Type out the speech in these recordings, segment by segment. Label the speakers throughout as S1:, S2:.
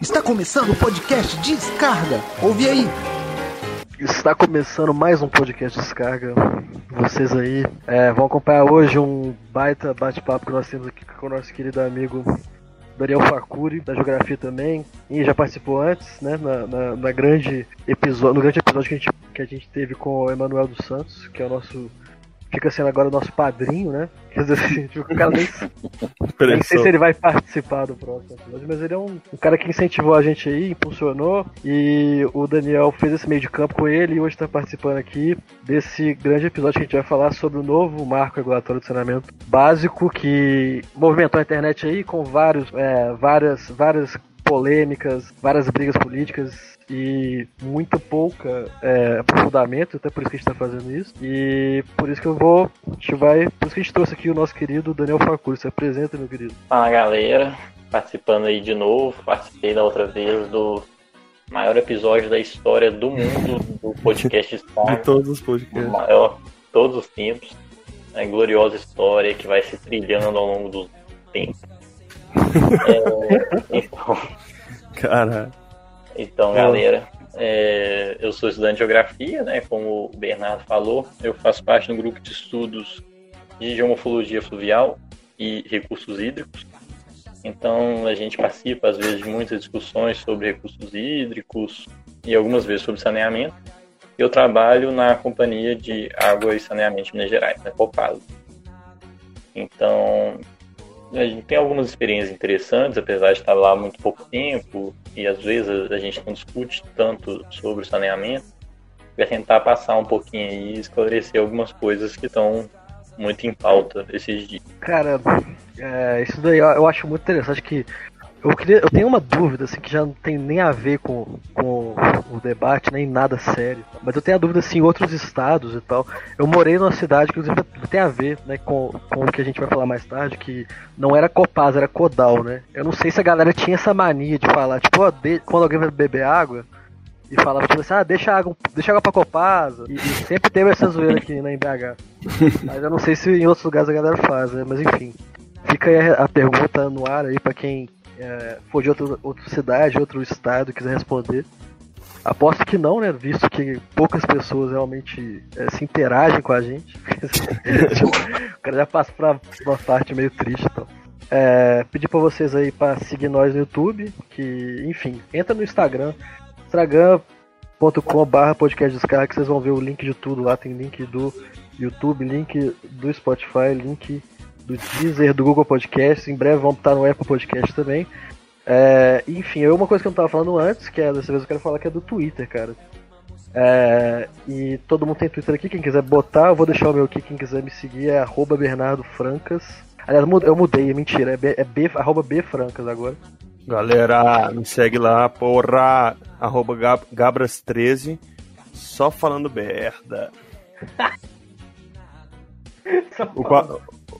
S1: Está começando o podcast Descarga. Ouve aí.
S2: Está começando mais um podcast Descarga. Vocês aí é, vão acompanhar hoje um baita bate-papo que nós temos aqui com o nosso querido amigo Daniel Facuri, da Geografia também, e já participou antes, né, na, na, na grande episódio, no grande episódio que a, gente, que a gente teve com o Emanuel dos Santos, que é o nosso fica sendo agora o nosso padrinho, né? Quer dizer assim, tipo, o cara nem, nem sei se ele vai participar do próximo episódio, mas ele é um, um, cara que incentivou a gente aí, impulsionou, e o Daniel fez esse meio de campo com ele e hoje está participando aqui desse grande episódio que a gente vai falar sobre o novo marco regulatório de saneamento básico que movimentou a internet aí com vários, é, várias, várias polêmicas, várias brigas políticas e muito pouca é, aprofundamento, até por isso que a gente está fazendo isso. E por isso que eu vou. A gente vai. Por isso que a gente trouxe aqui o nosso querido Daniel Facuri. Se apresenta, meu querido.
S3: Fala galera, participando aí de novo. Participei da outra vez do maior episódio da história do mundo do podcast Star.
S4: De todos os podcasts.
S3: maior, todos os tempos. A gloriosa história que vai se trilhando ao longo do tempo. É, então.
S4: Cara.
S3: Então, galera, é, eu sou estudante de geografia, né? Como o Bernardo falou, eu faço parte do grupo de estudos de geomorfologia fluvial e recursos hídricos. Então, a gente participa, às vezes, de muitas discussões sobre recursos hídricos e algumas vezes sobre saneamento. Eu trabalho na Companhia de Água e Saneamento de Minas Gerais, na Copasa. Então, a gente tem algumas experiências interessantes, apesar de estar lá muito pouco tempo, e às vezes a gente não discute tanto sobre o saneamento, para tentar passar um pouquinho e esclarecer algumas coisas que estão muito em pauta esses dias.
S2: Cara, é, isso daí eu acho muito interessante que eu, queria, eu tenho uma dúvida assim que já não tem nem a ver com, com o debate, nem nada sério. Mas eu tenho a dúvida assim, em outros estados e tal. Eu morei numa cidade que inclusive tem a ver né, com, com o que a gente vai falar mais tarde, que não era Copaz, era Codal, né? Eu não sei se a galera tinha essa mania de falar, tipo, ó, de, quando alguém vai beber água, e falava tipo assim, ah, deixa água, deixa água pra Copasa. E, e, sempre teve essa zoeira aqui na BH. Mas eu não sei se em outros lugares a galera faz, né? Mas enfim. Fica aí a pergunta no ar aí pra quem é, for de outra, outra cidade, outro estado, quiser responder. Aposto que não, né? Visto que poucas pessoas realmente é, se interagem com a gente. o cara já passa pra uma parte meio triste então. É, pedir pra vocês aí pra seguir nós no YouTube, que, enfim, entra no Instagram, instagram.com barra podcast descarga, que vocês vão ver o link de tudo lá, tem link do YouTube, link do Spotify, link do Deezer, do Google Podcast. Em breve vamos estar no Apple Podcast também. É, enfim, eu uma coisa que eu não estava falando antes, que é dessa vez eu quero falar que é do Twitter, cara. É, e todo mundo tem Twitter aqui, quem quiser botar, eu vou deixar o meu aqui, quem quiser me seguir é arroba Bernardo Francas. Aliás, eu mudei, é mentira, é, B, é B, arroba B Francas agora.
S4: Galera, me segue lá, porra, arroba Gabras13, só falando merda. o,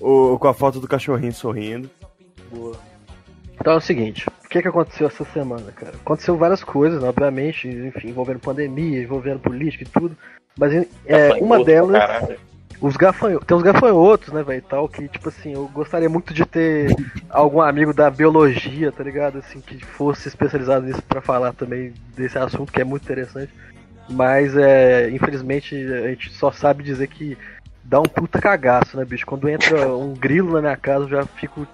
S4: o, com a foto do cachorrinho sorrindo.
S2: Boa. Então é o seguinte, o que, que aconteceu essa semana, cara? Aconteceu várias coisas, né? obviamente, enfim, envolvendo pandemia, envolvendo política e tudo. Mas é, uma delas. Os gafanhotos. Tem uns gafanhotos, né, velho, tal, que, tipo assim, eu gostaria muito de ter algum amigo da biologia, tá ligado? Assim, que fosse especializado nisso pra falar também desse assunto, que é muito interessante. Mas, é, infelizmente, a gente só sabe dizer que dá um puta cagaço, né, bicho? Quando entra um grilo na minha casa, eu já fico.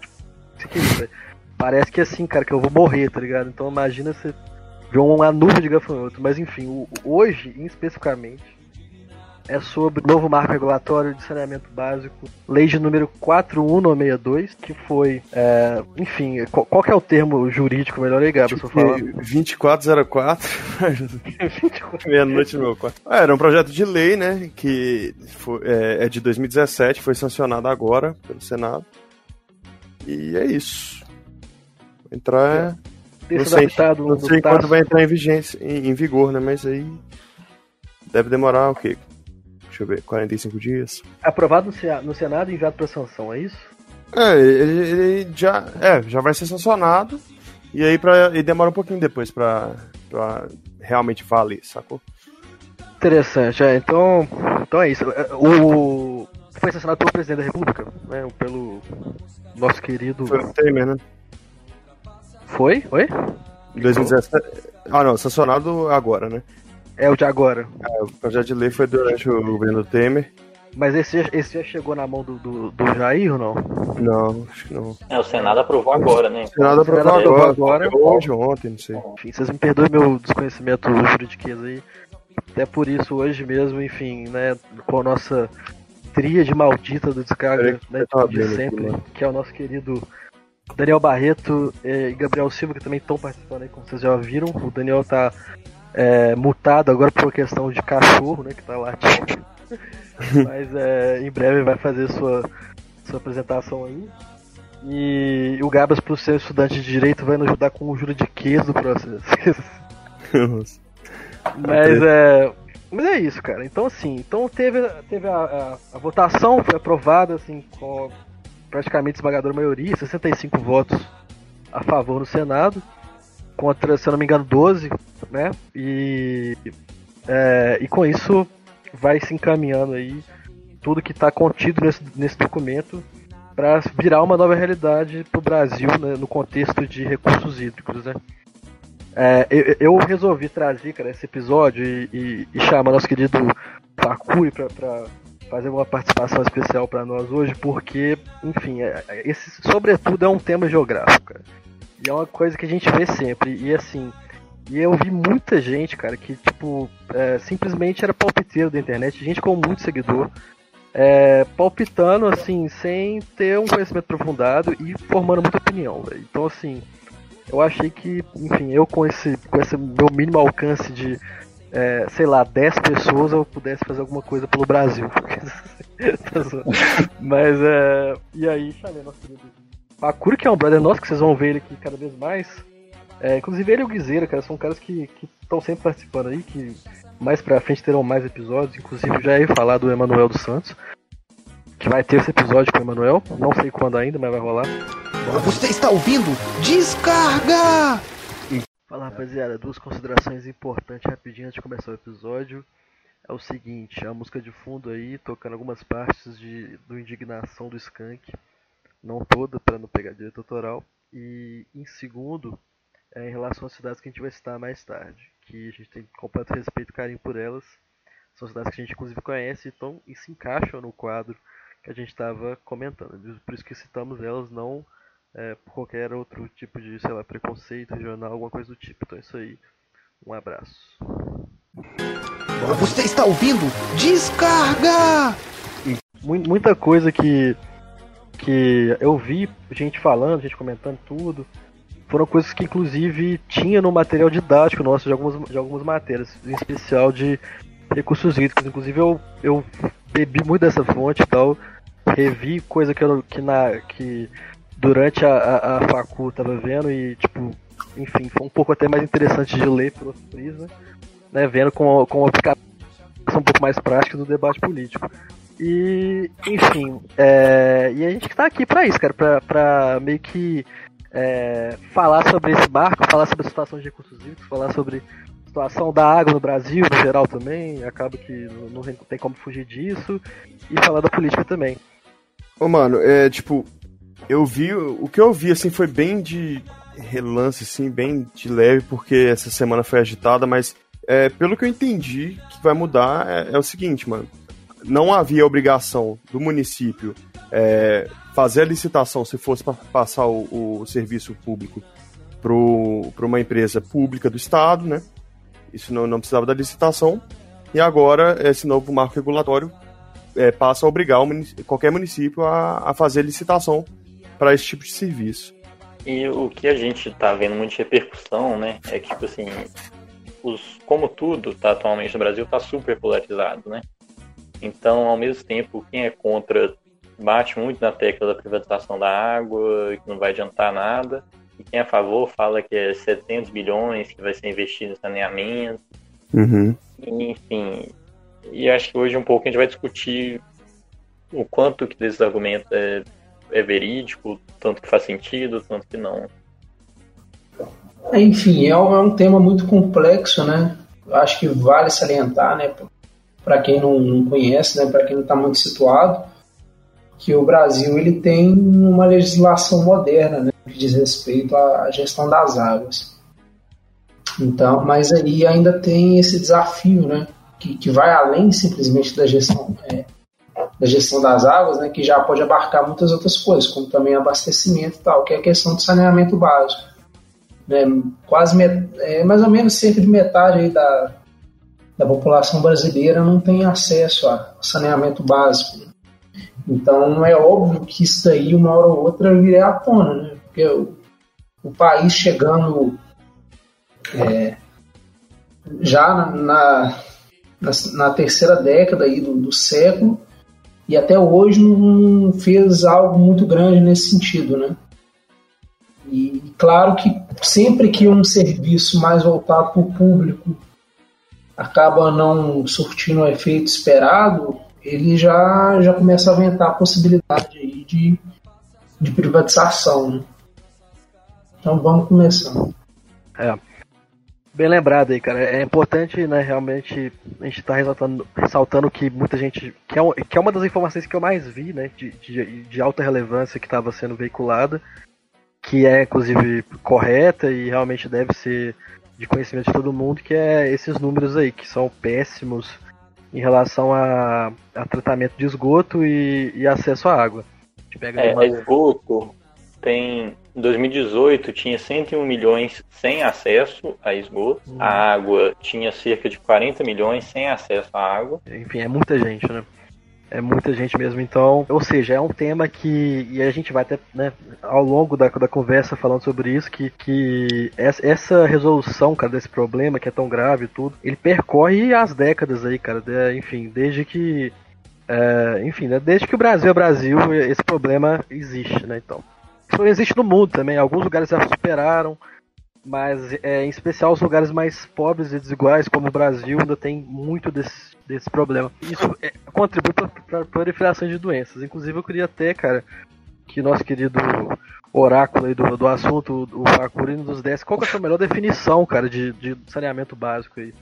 S2: Tipo, Parece que é assim, cara, que eu vou morrer, tá ligado? Então imagina você ver uma nuvem de gafanhoto. Mas enfim, hoje, especificamente, é sobre o novo marco regulatório de saneamento básico, lei de número 41962, que foi, é, enfim, qual, qual, que é o termo jurídico melhor aí, Gabriel, tipo,
S4: falar? 2404, meia-noite no meu quarto. Ah, era um projeto de lei, né, que foi, é, é de 2017, foi sancionado agora pelo Senado, e é isso. Entrar...
S2: É. Não sei,
S4: não sei quando vai entrar em vigência, em, em vigor, né, mas aí deve demorar o quê? Deixa eu ver, 45 dias.
S2: Aprovado no Senado e enviado para sanção, é isso?
S4: É, ele, ele, já, é, já vai ser sancionado e aí pra, e demora um pouquinho depois para realmente valer, sacou?
S2: Interessante, é, então, então é isso. É, o foi sancionado pelo presidente da República, né, pelo nosso querido.
S4: Foi o Temer, né?
S2: Foi? Oi?
S4: Em 2017. Ah, não, sancionado agora, né?
S2: É o de agora.
S4: É, o projeto de lei foi durante o governo Temer.
S2: Mas esse, esse já chegou na mão do, do, do Jair ou não?
S4: Não, acho que não.
S3: É, o Senado aprovou agora, né?
S4: O Senado aprovou
S2: Senado
S4: agora,
S2: aprovou agora.
S4: Hoje, ontem, não sei.
S2: Enfim, vocês me perdoem meu desconhecimento juridiquês aí. Até por isso, hoje mesmo, enfim, né, com a nossa tríade maldita do descarga né,
S4: tava
S2: de
S4: aqui,
S2: sempre,
S4: mano.
S2: que é o nosso querido Daniel Barreto eh, e Gabriel Silva, que também estão participando aí, como vocês já viram. O Daniel tá mutado agora por questão de cachorro, né, que tá latindo. Mas eh, em breve vai fazer sua, sua apresentação aí. E o Gabas, por ser estudante de direito, vai nos ajudar com o juridiquês do processo. Mas é. Mas é isso, cara. Então assim, então teve, teve a, a- a votação, foi aprovada assim, com praticamente esmagadora maioria, 65 votos a favor no Senado, contra, se eu não me engano, 12, né? E, é, e com isso vai se encaminhando aí tudo que está contido nesse, nesse documento para virar uma nova realidade para o Brasil né, no contexto de recursos hídricos, né? É, eu, eu resolvi trazer, cara, esse episódio e, e- e chamar nosso querido Fakuri pra, pra fazer uma participação especial pra nós hoje, porque, enfim, é- é- esse sobretudo é um tema geográfico, cara. E é uma coisa que a gente vê sempre. E assim, e eu vi muita gente, cara, que, tipo, é, simplesmente era palpiteiro da internet, gente com muito seguidor, é, palpitando, assim, sem ter um conhecimento aprofundado e formando muita opinião, velho. Então, assim, eu achei que, enfim, eu com esse, com esse meu mínimo alcance de, é, sei lá, 10 pessoas, eu pudesse fazer alguma coisa pelo Brasil. Tá. Mas, é. E aí, chamei nosso querido Bakura, que é um brother nosso, que vocês vão ver ele aqui cada vez mais. É, inclusive ele e o Guizeira, cara, são caras que estão sempre participando aí, que mais pra frente terão mais episódios. Inclusive, já ia falar do Emanuel dos Santos, que vai ter esse episódio com o Emanuel. Não sei quando ainda, mas vai rolar.
S1: Você está ouvindo? Descarga!
S2: Fala rapaziada, duas considerações importantes rapidinho antes de começar o episódio. É o seguinte, a música de fundo aí, tocando algumas partes de, do Indignação do Skank, não toda, para não pegar direito autoral. E em segundo, é em relação às cidades que a gente vai citar mais tarde, que a gente tem completo respeito e carinho por elas. São cidades que a gente inclusive conhece então, e se encaixam no quadro que a gente estava comentando. Por isso que citamos elas, não é, por qualquer outro tipo de, sei lá, preconceito regional, alguma coisa do tipo. Então é isso aí. Um abraço.
S1: Você está ouvindo? Descarga!
S2: Mu- Muita coisa que, que eu vi gente falando, gente comentando tudo, foram coisas que inclusive tinha no material didático nosso de algumas, de algumas matérias, em especial de recursos hídricos. Inclusive eu, eu bebi muito dessa fonte e tal, revi coisa que, eu, que, na, que durante a, a, a facu tava vendo e tipo, enfim, foi um pouco até mais interessante de ler outro prisma, né, vendo com, com aplicação um pouco mais prática do debate político. E, enfim, é, e a gente tá aqui pra isso, cara, pra, pra meio que é, falar sobre esse barco, falar sobre a situação de recursos hídricos, falar sobre a situação da água no Brasil, no geral também, acaba que não, não tem como fugir disso, e falar da política também.
S4: Ô, mano, é tipo, eu vi, o que eu vi, assim, foi bem de relance, assim, bem de leve, porque essa semana foi agitada, mas é, pelo que eu entendi, que vai mudar é, é o seguinte, mano. Não havia obrigação do município é, fazer a licitação se fosse para passar o, o serviço público para uma empresa pública do Estado, né? Isso não, não precisava da licitação. E agora, esse novo marco regulatório é, passa a obrigar o munic- qualquer município a, a fazer licitação para esse tipo de serviço.
S3: E o que a gente tá vendo muito de repercussão, né? É que, tipo assim, os, como tudo tá atualmente no Brasil, tá super polarizado, né? Então, ao mesmo tempo, quem é contra bate muito na tecla da privatização da água, que não vai adiantar nada. E quem é a favor fala que é 700 bilhões que vai ser investido em saneamento.
S4: Uhum.
S3: Enfim, e acho que hoje um pouco a gente vai discutir o quanto que desses argumentos é, é verídico, tanto que faz sentido, tanto que não.
S5: Enfim, é um, é um tema muito complexo, né? Eu acho que vale salientar, né? Para quem não, não conhece, né? Para quem não está muito situado, que o Brasil ele tem uma legislação moderna, né? Que diz respeito à gestão das águas. Então, mas aí ainda tem esse desafio, né? Que, que vai além simplesmente da gestão, é, da gestão das águas, né? Que já pode abarcar muitas outras coisas, como também abastecimento e tal, que é a questão do saneamento básico. Né? Quase met, é, mais ou menos cerca de metade da, da população brasileira não tem acesso a saneamento básico. Então é óbvio que isso daí uma hora ou outra viria à tona, né? Porque o, o país chegando é, já na, na, na, terceira década aí do, do, século e até hoje não fez algo muito grande nesse sentido, né? E claro que sempre que um serviço mais voltado para o público acaba não surtindo o efeito esperado, ele já, já começa a aventar a possibilidade aí de, de privatização. Né? Então vamos começar.
S2: É. Bem lembrado aí, cara. É importante, né, realmente, a gente tá ressaltando, ressaltando que muita gente. Que é, que é uma das informações que eu mais vi, né, de, de, de alta relevância que estava sendo veiculada, que é, inclusive, correta e realmente deve ser de conhecimento de todo mundo, que é esses números aí, que são péssimos em relação a, a tratamento de esgoto e, e acesso à água.
S3: é, uma... esgoto tem em 2018 tinha 101 milhões sem acesso a esgoto, hum. a água tinha cerca de 40 milhões sem acesso à água.
S2: Enfim, é muita gente, né? É muita gente mesmo, então. Ou seja, é um tema que. E a gente vai até, né, ao longo da, da conversa falando sobre isso, que, que essa resolução, cara, desse problema que é tão grave e tudo, ele percorre as décadas aí, cara. De, enfim, desde que. É, enfim, né, desde que o Brasil é Brasil, esse problema existe, né? Então. Isso existe no mundo também. Alguns lugares já superaram, mas é, em especial os lugares mais pobres e desiguais, como o Brasil, ainda tem muito desse, desse problema. Isso é, contribui para a proliferação de doenças. Inclusive, eu queria até, cara, que nosso querido oráculo aí do, do assunto, o Fakuri, nos desse qual que é a sua melhor definição, cara, de, de saneamento básico aí.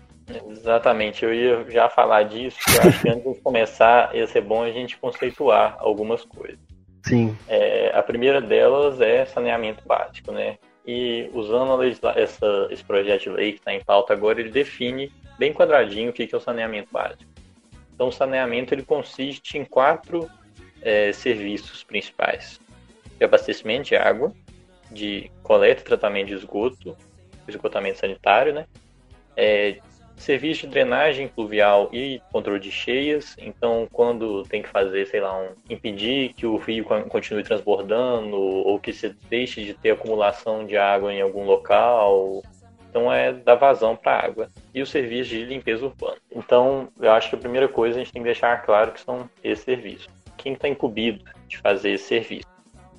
S3: Exatamente, eu ia já falar disso, eu acho que antes de começar ia ser bom a gente conceituar algumas coisas.
S2: Sim.
S3: É, a primeira delas é saneamento básico, né? E usando legisla... essa, esse projeto de lei que está em pauta agora, ele define bem quadradinho o que é o saneamento básico. Então, o saneamento ele consiste em quatro é, serviços principais: de abastecimento de água, de coleta e tratamento de esgoto, esgotamento sanitário, né? É, serviço de drenagem pluvial e controle de cheias. Então, quando tem que fazer, sei lá, um, impedir que o rio continue transbordando ou que se deixe de ter acumulação de água em algum local. Então, é dar vazão para a água. E o serviço de limpeza urbana. Então, eu acho que a primeira coisa a gente tem que deixar claro que são esses serviços. Quem está incumbido de fazer esse serviço?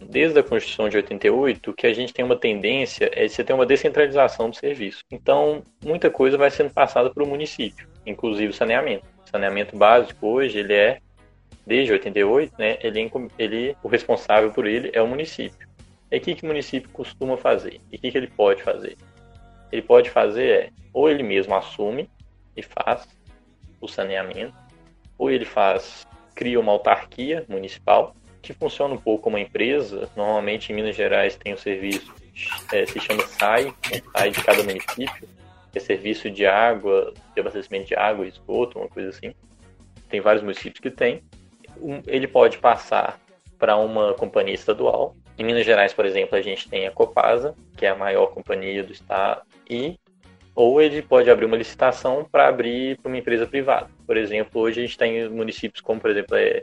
S3: Desde a Constituição de 88 que a gente tem uma tendência é de você ter uma descentralização do serviço. Então, muita coisa vai sendo passada para o município, inclusive o saneamento. O saneamento básico hoje, ele é, desde 88, né, ele, é ele, o responsável por ele é o município. E o que, que o município costuma fazer? E o que, que ele pode fazer? Ele pode fazer é, ou ele mesmo assume e faz o saneamento, ou ele faz, cria uma autarquia municipal, que funciona um pouco como uma empresa. Normalmente em Minas Gerais tem um serviço, é, se chama SAI, um SAI de cada município, que é serviço de água, de abastecimento de água, esgoto, uma coisa assim. Tem vários municípios que tem. ele pode passar para uma companhia estadual. Em Minas Gerais, por exemplo, a gente tem a Copasa, que é a maior companhia do estado, e ou ele pode abrir uma licitação para abrir para uma empresa privada. Por exemplo, hoje a gente tem municípios como, por exemplo, é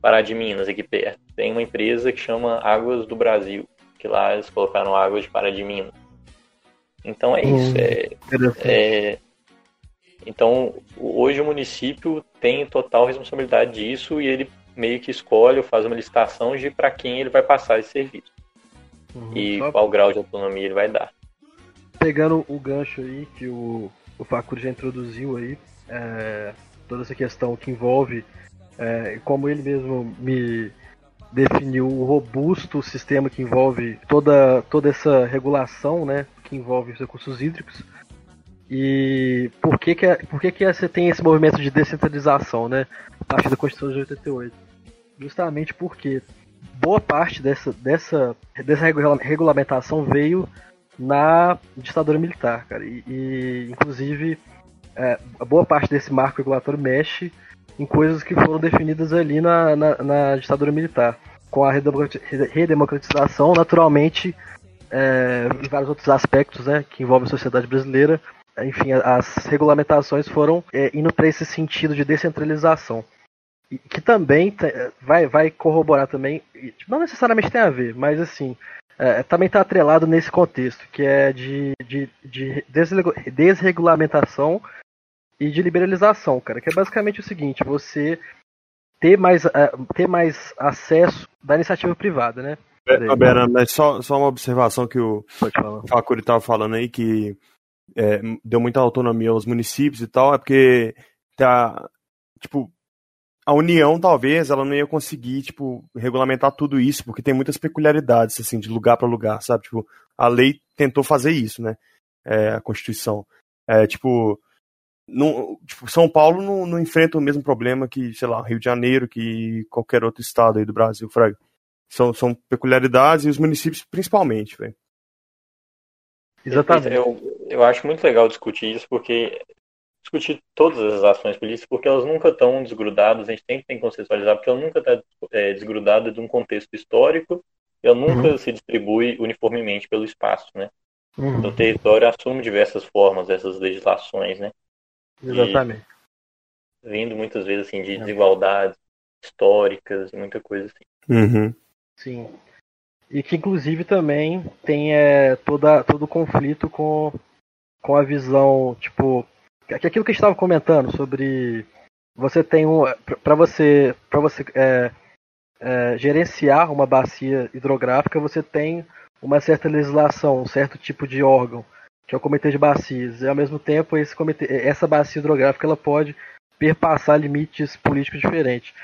S3: Pará de Minas, aqui perto. Tem uma empresa que chama Águas do Brasil, que lá eles colocaram águas de Pará de Minas. Então é isso. Hum, é, é, então, hoje o município tem total responsabilidade disso e ele meio que escolhe ou faz uma licitação de para quem ele vai passar esse serviço. Uhum, e só... qual grau de autonomia ele vai dar.
S2: Pegando o gancho aí que o, o Facur já introduziu aí, é, toda essa questão que envolve é, como ele mesmo me definiu, o robusto sistema que envolve toda, toda essa regulação, né, que envolve os recursos hídricos. E por que que, é, por que que você tem esse movimento de descentralização, né, a partir da Constituição de 88? Justamente porque boa parte dessa, dessa, dessa regulamentação veio na ditadura militar, cara. E, e inclusive, é, boa parte desse marco regulatório mexe em coisas que foram definidas ali na, na, na ditadura militar. Com a redemocratização, naturalmente, é, e vários outros aspectos né, que envolvem a sociedade brasileira, enfim, as regulamentações foram é, indo para esse sentido de descentralização. Que também vai, vai corroborar também, não necessariamente tem a ver, mas assim, é, também está atrelado nesse contexto, que é de, de, de desregulamentação e de liberalização, cara. Que é basicamente o seguinte, você ter mais, uh, ter mais acesso da iniciativa privada, né?
S4: É, Bera, mas só, só uma observação que o Facuri estava falando aí, que é, deu muita autonomia aos municípios e tal, é porque tá, tipo, a União, talvez, ela não ia conseguir, tipo, regulamentar tudo isso, porque tem muitas peculiaridades, assim, de lugar para lugar, sabe? Tipo, a lei tentou fazer isso, né? É, a Constituição. É, tipo, não, tipo, São Paulo não, não, enfrenta o mesmo problema que, sei lá, Rio de Janeiro, que qualquer outro estado aí do Brasil, Fraga. São, são peculiaridades e os municípios principalmente, velho.
S3: Exatamente. Eu, eu acho muito legal discutir isso, porque discutir todas as ações políticas, porque elas nunca estão desgrudadas, a gente tem que contextualizar, porque ela nunca está é, desgrudada de um contexto histórico, e ela nunca uhum. se distribui uniformemente pelo espaço, né? Uhum. Então, o território assume diversas formas essas legislações, né?
S2: Exatamente.
S3: E vindo muitas vezes assim de é. desigualdades históricas e muita coisa assim.
S4: Uhum.
S2: Sim. E que inclusive também tem é, toda, todo o conflito com, com a visão, tipo, que aquilo que a gente estava comentando sobre você tem um para você para você é, é, gerenciar uma bacia hidrográfica você tem uma certa legislação um certo tipo de órgão que é o comitê de bacias e ao mesmo tempo esse comitê essa bacia hidrográfica ela pode perpassar limites políticos diferentes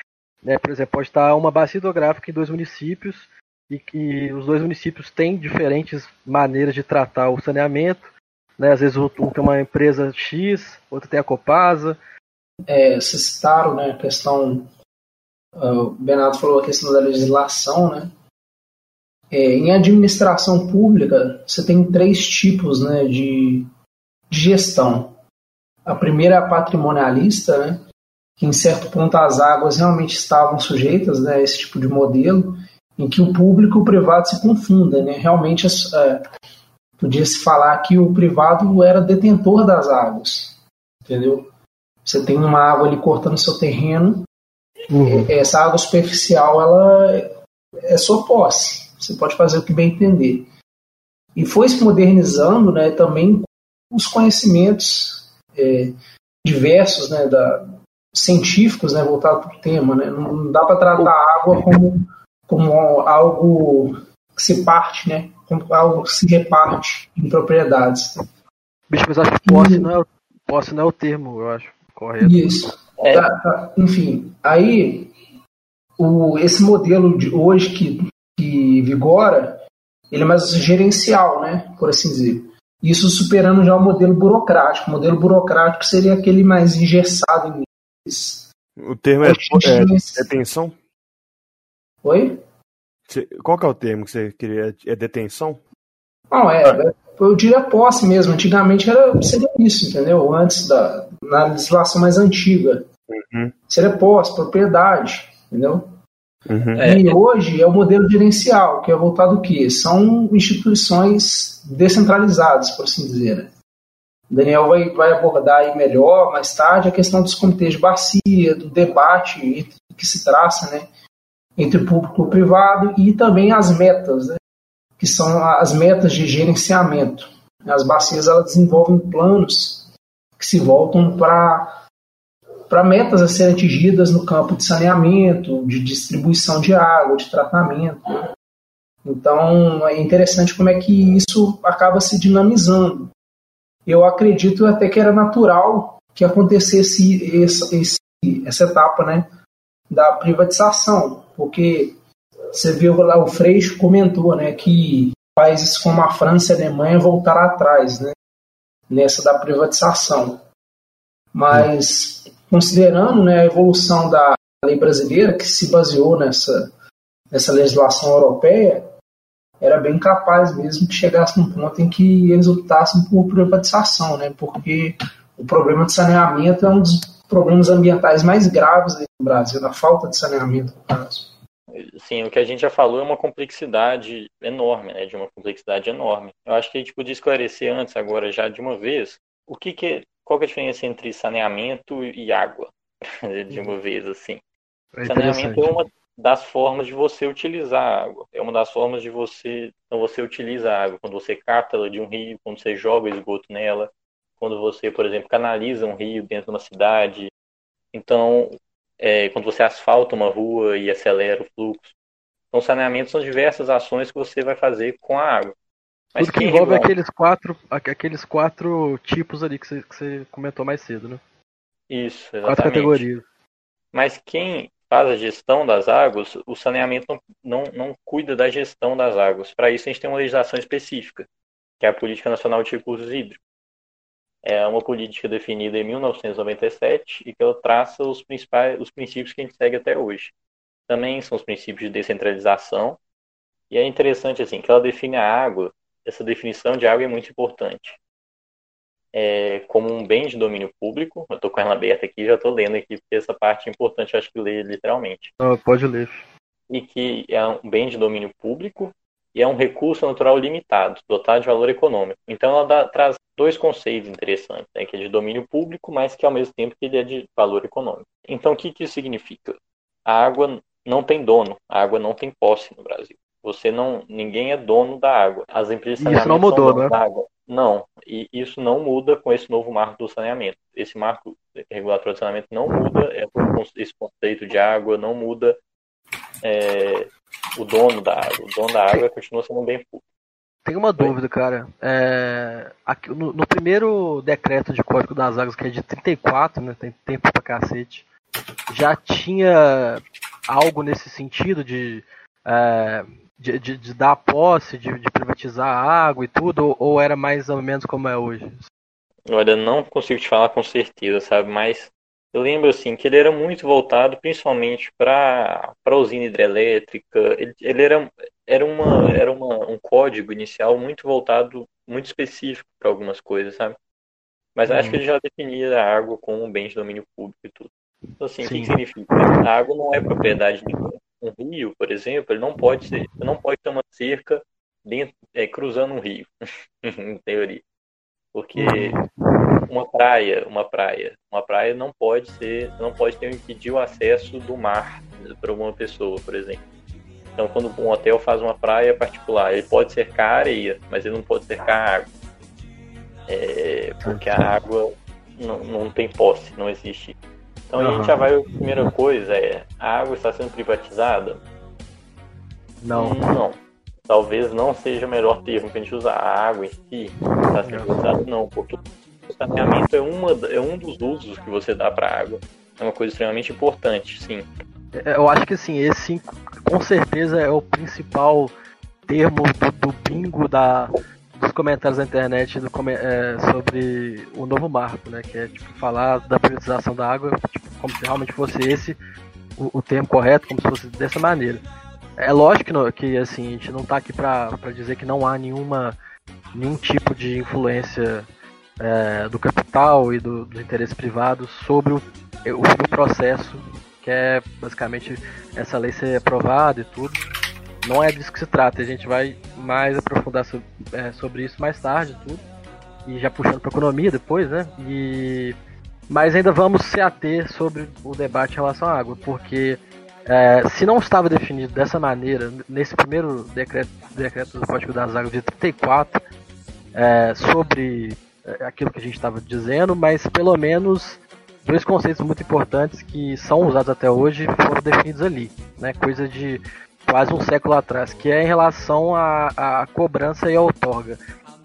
S2: né por exemplo pode estar uma bacia hidrográfica em dois municípios e que os dois municípios têm diferentes maneiras de tratar o saneamento né? Às vezes um tem uma empresa X, outro tem a Copasa.
S5: É, vocês citaram né, a questão. Uh, o Bernardo falou a questão da legislação, né? É, em administração pública, você tem três tipos né, de, de gestão. A primeira é a patrimonialista, né, que em certo ponto as águas realmente estavam sujeitas né, a esse tipo de modelo, em que o público e o privado se confundem. Né? Realmente uh, podia-se falar que o privado era detentor das águas, entendeu? Você tem uma água ali cortando seu terreno, uhum. essa água superficial ela é sua posse, você pode fazer o que bem entender. E foi se modernizando, né, também os conhecimentos é, diversos, né, da, científicos, né, voltados para o tema, né? Não dá para tratar a água como como algo que se parte, né? algo se reparte em propriedades.
S2: Bicho, mas acho que posse, não, é, posse não é o termo, eu acho, correto.
S5: Isso. É. Tá, tá. Enfim, aí o, esse modelo de hoje que, que vigora, ele é mais gerencial, né, por assim dizer. Isso superando já o modelo burocrático. O modelo burocrático seria aquele mais engessado em
S4: O termo é, é, é detenção?
S5: Oi?
S4: Qual que é o termo que você queria? É detenção?
S5: Não, é, é, eu diria posse mesmo. Antigamente era, seria isso, entendeu? Antes da na legislação mais antiga. Uhum. Seria posse, propriedade, entendeu? Uhum. E é. hoje é o modelo gerencial, que é voltado ao quê? São instituições descentralizadas, por assim dizer. Né? O Daniel vai, vai abordar aí melhor mais tarde a questão dos comitês de bacia, do debate que se traça, né? entre público e privado e também as metas, né, que são as metas de gerenciamento. As bacias elas desenvolvem planos que se voltam para para metas a serem atingidas no campo de saneamento, de distribuição de água, de tratamento. Então é interessante como é que isso acaba se dinamizando. Eu acredito até que era natural que acontecesse esse, esse, essa etapa, né, da privatização, porque você viu lá o Freixo comentou, né, que países como a França e a Alemanha voltaram atrás, né, nessa da privatização. Mas considerando, né, a evolução da lei brasileira que se baseou nessa nessa legislação europeia, era bem capaz mesmo que chegasse num ponto em que eles optassem por privatização, né? Porque o problema de saneamento é um dos problemas ambientais mais graves no Brasil, a falta de saneamento, no caso.
S3: Sim, o que a gente já falou é uma complexidade enorme, né? De uma complexidade enorme. Eu acho que a gente podia esclarecer antes, agora já de uma vez, o que, que é, qual que é a diferença entre saneamento e água, de uma vez assim. É saneamento é uma das formas de você utilizar a água. É uma das formas de você, então você utiliza a água quando você capta ela de um rio, quando você joga esgoto nela, quando você, por exemplo, canaliza um rio dentro de uma cidade. Então, é, quando você asfalta uma rua e acelera o fluxo. Então, saneamento são diversas ações que você vai fazer com a água.
S2: Mas Tudo que envolve aqueles quatro, aqueles quatro tipos ali que você, que você comentou mais cedo, né?
S3: Isso,
S2: exatamente. Quatro categorias.
S3: Mas quem faz a gestão das águas, o saneamento não, não, não cuida da gestão das águas. Para isso, a gente tem uma legislação específica, que é a Política Nacional de Recursos Hídricos é uma política definida em 1997 e que ela traça os principais os princípios que a gente segue até hoje. Também são os princípios de descentralização e é interessante assim que ela define a água. Essa definição de água é muito importante. É, como um bem de domínio público. Eu estou com ela aberta aqui, já estou lendo aqui, porque essa parte é importante, eu acho que ler literalmente.
S2: Ah, pode ler.
S3: E que é um bem de domínio público e é um recurso natural limitado, dotado de valor econômico. Então ela dá, traz dois conceitos interessantes, né, que é de domínio público, mas que ao mesmo tempo ele é de valor econômico. Então o que, que isso significa? A água não tem dono, a água não tem posse no Brasil. Você não, ninguém é dono da água. As empresas de
S2: isso não mudou, né?
S3: água. Não, e isso não muda com esse novo marco do saneamento. Esse marco regulatório do saneamento não muda é, esse conceito de água, não muda é, o dono da água. O dono da água continua sendo um bem público.
S2: Tem uma dúvida, cara. É, aqui, no, no, primeiro decreto de Código das Águas, que é de 34, né, tem tempo pra cacete, já tinha algo nesse sentido de, é, de, de, de, dar posse, de, de, privatizar a água e tudo, ou, ou, era mais ou menos como é hoje?
S3: Olha, não consigo te falar com certeza, sabe? Mas eu lembro assim que ele era muito voltado principalmente para para usina hidrelétrica. Ele, ele, era era uma era uma, um código inicial muito voltado muito específico para algumas coisas, sabe? Mas acho que ele já definia a água como um bem de domínio público e tudo. Então assim, Sim. o que, que significa? A água não é propriedade de ninguém. Um rio, por exemplo, ele não pode ser, não pode ter uma cerca dentro, é, cruzando um rio, em teoria. Porque uma praia, uma praia, uma praia não pode ser, não pode ter impedir o acesso do mar para uma pessoa, por exemplo. Então, quando um hotel faz uma praia particular, ele pode cercar a areia, mas ele não pode cercar a água. É, porque a água não, não tem posse, não existe. Então uhum. a gente já vai. A primeira coisa é: a água está sendo privatizada?
S2: Não.
S3: Não talvez não seja o melhor termo para a gente usar. A água em si está sendo usada, não, porque o saneamento é, uma, é um dos usos que você dá para a água. É uma coisa extremamente importante, sim.
S2: É, eu acho que assim, esse com certeza é o principal termo do, do bingo da, dos comentários da internet do, é, sobre o novo marco, né? Que é tipo, falar da privatização da água tipo, como se realmente fosse esse o, o termo correto, como se fosse dessa maneira. É lógico que, que assim, a gente não está aqui para dizer que não há nenhuma, nenhum tipo de influência é, do capital e do, dos interesses privados sobre o, o, o, processo, que é basicamente essa lei ser aprovada e tudo. Não é disso que se trata, a gente vai mais aprofundar sobre, é, sobre isso mais tarde tudo. E já puxando para economia depois, né? E, mas ainda vamos se ater sobre o debate em relação à água, porque é, se não estava definido dessa maneira, nesse primeiro decreto, decreto do Código das Águas de 34, é, sobre é, aquilo que a gente estava dizendo, mas pelo menos dois conceitos muito importantes que são usados até hoje foram definidos ali, né? coisa de quase um século atrás, que é em relação à, à cobrança e à outorga.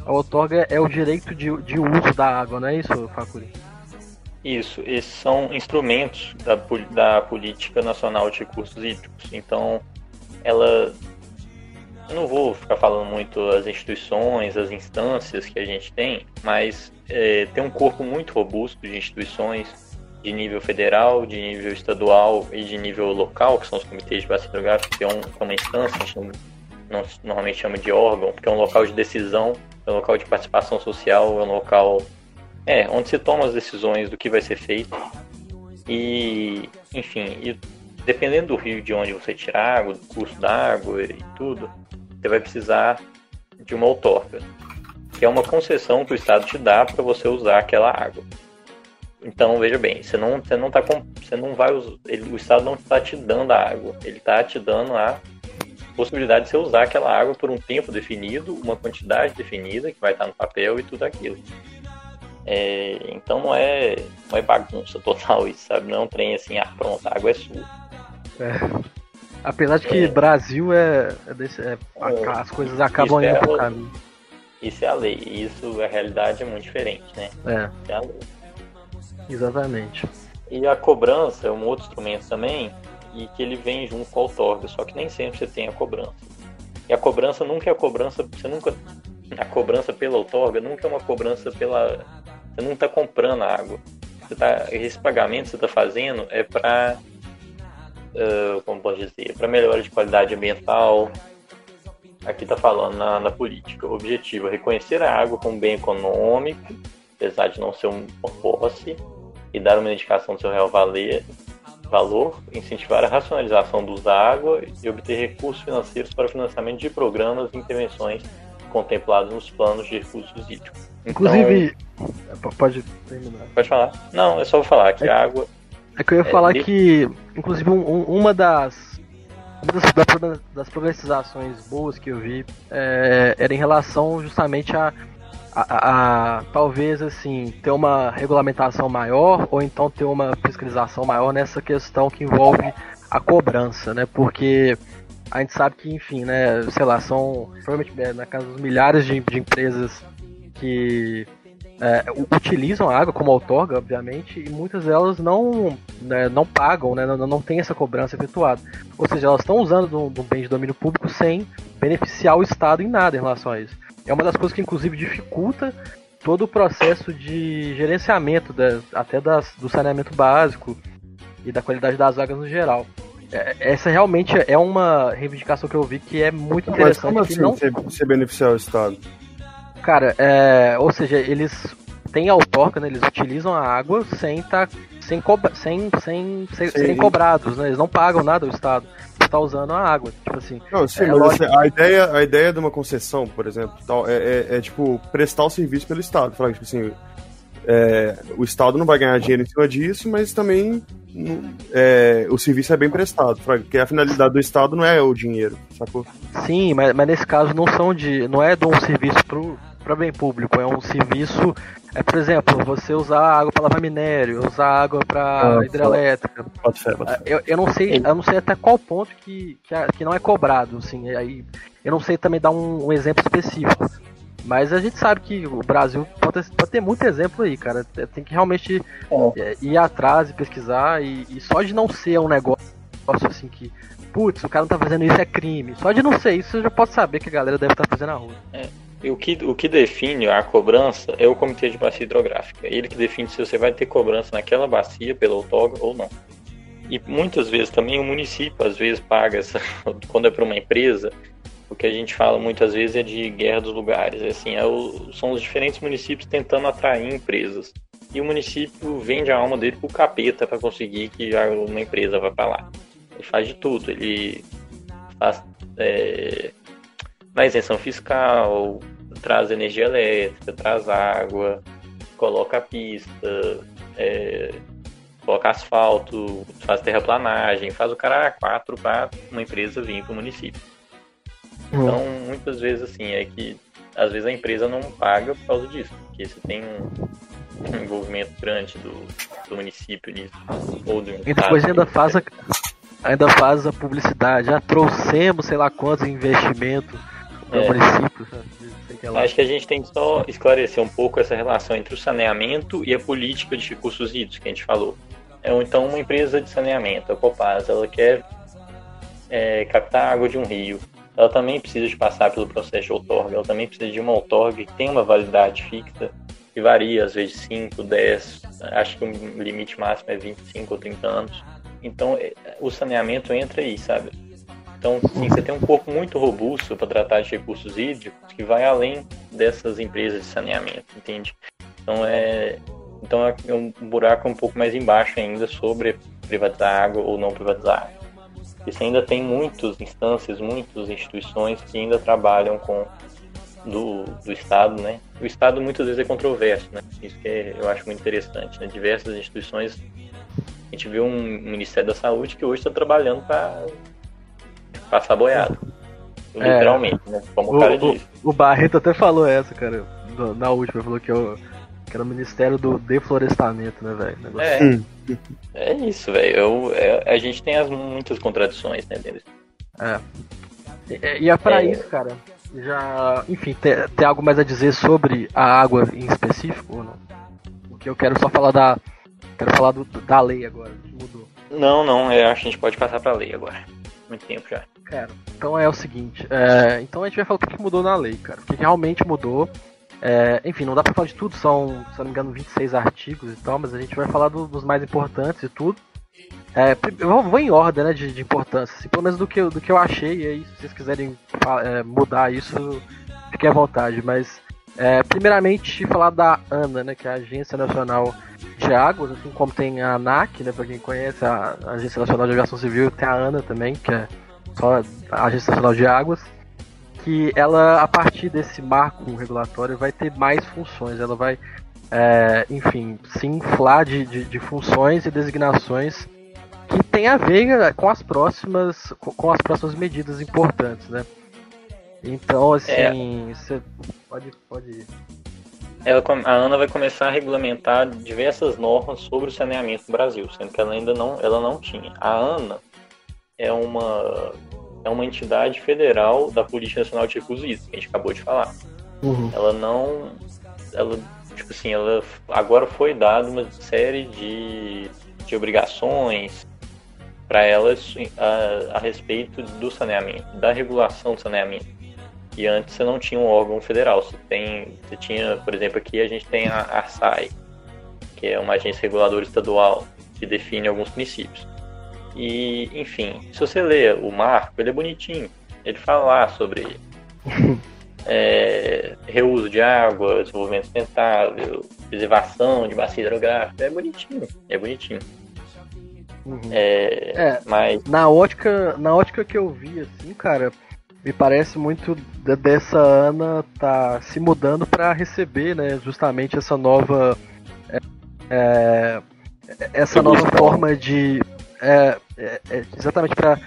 S2: A outorga é o direito de, de uso da água, não é isso, Facuri?
S3: Isso, esses são instrumentos da, da Política Nacional de Recursos Hídricos. Então, ela. Eu não vou ficar falando muito as instituições, as instâncias que a gente tem, mas é, tem um corpo muito robusto de instituições de nível federal, de nível estadual e de nível local, que são os comitês de bacia hidrográfica, que é, um, é uma instância, a gente não, não, normalmente chama de órgão, porque é um local de decisão, é um local de participação social, é um local é, onde se toma as decisões do que vai ser feito. E, enfim, e dependendo do rio de onde você tirar água, do curso da água e tudo, você vai precisar de uma outorga, que é uma concessão que o Estado te dá para você usar aquela água. Então veja bem, você não, você não tá com, você não vai ele, o Estado não está te dando a água, ele está te dando a possibilidade de você usar aquela água por um tempo definido, uma quantidade definida que vai estar no papel e tudo aquilo. É, então não é, não é bagunça total isso, sabe? Não é um trem assim, ah, pronto, a água é sua.
S2: É. Apesar de que é. Brasil é, é, desse, é, é. as coisas acabam indo pro caminho.
S3: Isso é a lei, isso a realidade é muito diferente, né?
S2: É.
S3: é a lei.
S2: Exatamente.
S3: E a cobrança é um outro instrumento também, e que ele vem junto com a outorga, só que nem sempre você tem a cobrança. E a cobrança nunca é a cobrança, você nunca. A cobrança pela outorga nunca é uma cobrança pela. Você não está comprando a água. Você tá, esse pagamento que você está fazendo é para. Uh, ah, como posso dizer? Para melhora de qualidade ambiental. Aqui está falando na, na política. O objetivo é reconhecer a água como bem econômico, apesar de não ser um posse, e dar uma indicação do seu real valer, valor, incentivar a racionalização do uso da água e obter recursos financeiros para o financiamento de programas e intervenções contemplados nos planos de recursos hídricos.
S2: Inclusive, então, pode terminar.
S3: Pode falar. Não, é só vou falar que é, a água.
S2: É que eu ia é falar de... que, inclusive, um, uma das das, das progressizações boas que eu vi é, era em relação justamente a a, a, talvez assim ter uma regulamentação maior ou então ter uma fiscalização maior nessa questão que envolve a cobrança, né? Porque a gente sabe que, enfim, né, sei lá, são provavelmente é, na casa dos milhares de, de empresas que é, utilizam a água como outorga, obviamente, e muitas delas não, né, não pagam, né, não, não tem essa cobrança efetuada. Ou seja, elas estão usando do, do bem de domínio público sem beneficiar o Estado em nada em relação a isso. É uma das coisas que, inclusive, dificulta todo o processo de gerenciamento até das, do saneamento básico e da qualidade das águas no geral. É, essa realmente é uma reivindicação que eu vi que é muito interessante.
S4: Mas como assim não... você beneficiar o Estado?
S2: Cara, é, ou seja, eles têm a outorga, né, eles utilizam a água sem tá, sem, sem, sem, sem, sem cobrados, né, eles não pagam nada ao Estado tá usando a água. Tipo assim.
S4: Não, sim, é, assim, a, ideia, a ideia de uma concessão, por exemplo, tal, é, é, é tipo prestar o serviço pelo Estado. Falar, tipo assim, é, o Estado não vai ganhar dinheiro em cima disso, mas também é, o serviço é bem prestado, porque a finalidade do Estado não é o dinheiro, sacou?
S2: Sim, mas, mas nesse caso não são de. não é de um serviço para bem público, é um serviço é, por exemplo, você usar água para lavar minério, usar água para ah, hidrelétrica. Pode ser, pode ser. Eu, eu não sei, eu não sei até qual ponto que, que, que não é cobrado, assim. Aí eu não sei também dar um, um, exemplo específico. Mas a gente sabe que o Brasil pode ter, pode ter muito exemplo aí, cara. Tem que realmente é. ir atrás e pesquisar. E, e, só de não ser um negócio assim que, putz, o cara não tá fazendo isso é crime. Só de não ser isso, você já pode saber que a galera deve estar tá fazendo a rua.
S3: É. O que, o que define a cobrança é o Comitê de Bacia Hidrográfica. Ele que define se você vai ter cobrança naquela bacia pela outorga ou não. E muitas vezes também o município, às vezes, paga essa. Quando é para uma empresa, o que a gente fala muitas vezes é de guerra dos lugares. Assim, é o, são os diferentes municípios tentando atrair empresas. E o município vende a alma dele pro capeta para conseguir que uma empresa vá para lá. Ele faz de tudo. Ele faz. É, na isenção fiscal, traz energia elétrica, traz água, coloca a pista, é, coloca asfalto, faz terraplanagem, faz o cara a quatro para uma empresa vir para o município. Uhum. Então, muitas vezes, assim, é que às vezes a empresa não paga por causa disso, porque você tem um, um envolvimento grande do, do município nisso, ou do
S2: E depois ainda faz a, ainda faz a publicidade, já trouxemos sei lá quantos investimentos é. município.
S3: Acho que a gente tem que só esclarecer um pouco essa relação entre o saneamento e a política de recursos hídricos que a gente falou. É, então, uma empresa de saneamento, a Copaz, ela quer é, captar água de um rio. Ela também precisa de passar pelo processo de outorga. Ela também precisa de uma outorga que tem uma validade fixa, que varia, às vezes 5, 10, acho que o limite máximo é 25 ou 30 anos. Então, é, o saneamento entra aí, sabe? Então, sim, você tem um corpo muito robusto para tratar de recursos hídricos que vai além dessas empresas de saneamento, entende? Então é, então é um buraco um pouco mais embaixo ainda sobre privatizar água ou não privatizar água. E você ainda tem muitas instâncias, muitas instituições que ainda trabalham com do, do Estado, né? O Estado muitas vezes é controverso, né? Isso que é, eu acho muito interessante, né? Diversas instituições, a gente viu um Ministério da Saúde que hoje está trabalhando para passar boiado. É. Literalmente, é, né? Como o, o cara disse.
S2: O, Barreto até falou essa, cara, na última, falou que, eu, que era o Ministério do Deflorestamento, né, velho?
S3: É, hum. é isso, velho. É, a gente tem as, muitas contradições, né, deles.
S2: É. E, e é pra é. isso, cara. Já, enfim, tem, tem algo mais a dizer sobre a água em específico ou não? Porque eu quero só falar da. Quero falar do, da lei agora, que mudou.
S3: Não, não, eu acho que a gente pode passar pra lei agora. Muito tempo já.
S2: Cara, então é o seguinte, é, então a gente vai falar o que mudou na lei, cara. O que realmente mudou. É, enfim, não dá pra falar de tudo, são, se não me engano, 26 artigos e tal, mas a gente vai falar do, dos mais importantes e tudo. É, eu vou em ordem né, de, de importância, assim, pelo menos do que, do que eu achei, e aí se vocês quiserem é, mudar isso, fiquem à vontade. Mas, é, primeiramente, falar da ANA, né, que é a Agência Nacional de Águas, assim como tem a ANAC, né, para quem conhece, a Agência Nacional de Aviação Civil, tem a ANA também, que é só a Agência Nacional de Águas, que ela, a partir desse marco regulatório, vai ter mais funções, ela vai, é, enfim, se inflar de, de, de funções e designações que tem a ver com as próximas com as próximas medidas importantes, né? Então, assim, é. você pode, pode ir.
S3: Ela, a ANA vai começar a regulamentar diversas normas sobre o saneamento no Brasil, sendo que ela ainda não, ela não tinha. A ANA é uma, é uma entidade federal da Política Nacional de Recursos Hídricos, que a gente acabou de falar. Uhum. Ela não. Ela, tipo assim, ela agora foi dada uma série de, de obrigações, para elas a, a, respeito do saneamento, da regulação do saneamento. E antes você não tinha um órgão federal. Você, tem, você tinha, por exemplo, aqui a gente tem a ARSAI, que é uma agência reguladora estadual que define alguns princípios. E, enfim, se você lê o marco, ele é bonitinho. Ele fala lá sobre é, reuso de água, desenvolvimento sustentável, preservação de bacia hidrográfica. É bonitinho, é bonitinho.
S2: Uhum. É, é, mas na ótica, na ótica que eu vi assim, cara, me parece muito dessa Ana tá se mudando para receber, né, justamente essa nova é, é essa nova forma de é, é, é exatamente para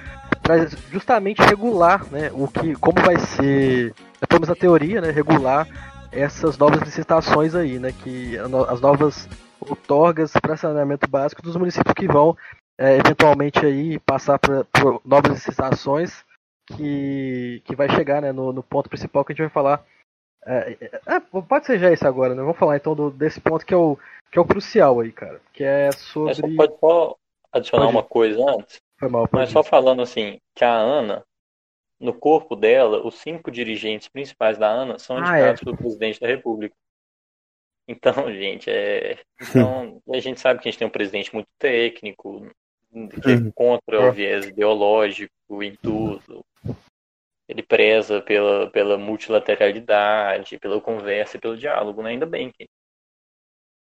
S2: justamente regular, né, o que como vai ser, pelo menos a teoria, né, regular essas novas licitações aí, né, que as novas outorgas para saneamento básico dos municípios que vão é, eventualmente aí passar por novas licitações que, que vai chegar né, no, no, ponto principal que a gente vai falar. É, é, é, pode ser já isso agora, né? Vamos falar então do, desse ponto que é, o, que é o crucial aí, cara. Que é sobre. Só
S3: pode só adicionar pode. uma coisa antes?
S2: Foi mal,
S3: Mas só falando assim, que a Ana, no corpo dela, os cinco dirigentes principais da ANA são indicados ah, é. pelo presidente da República. Então, gente, é. Então, a gente sabe que a gente tem um presidente muito técnico, que é contra o viés ideológico em tudo. Ele preza pela, pela multilateralidade, pela conversa e pelo diálogo, né? Ainda bem que.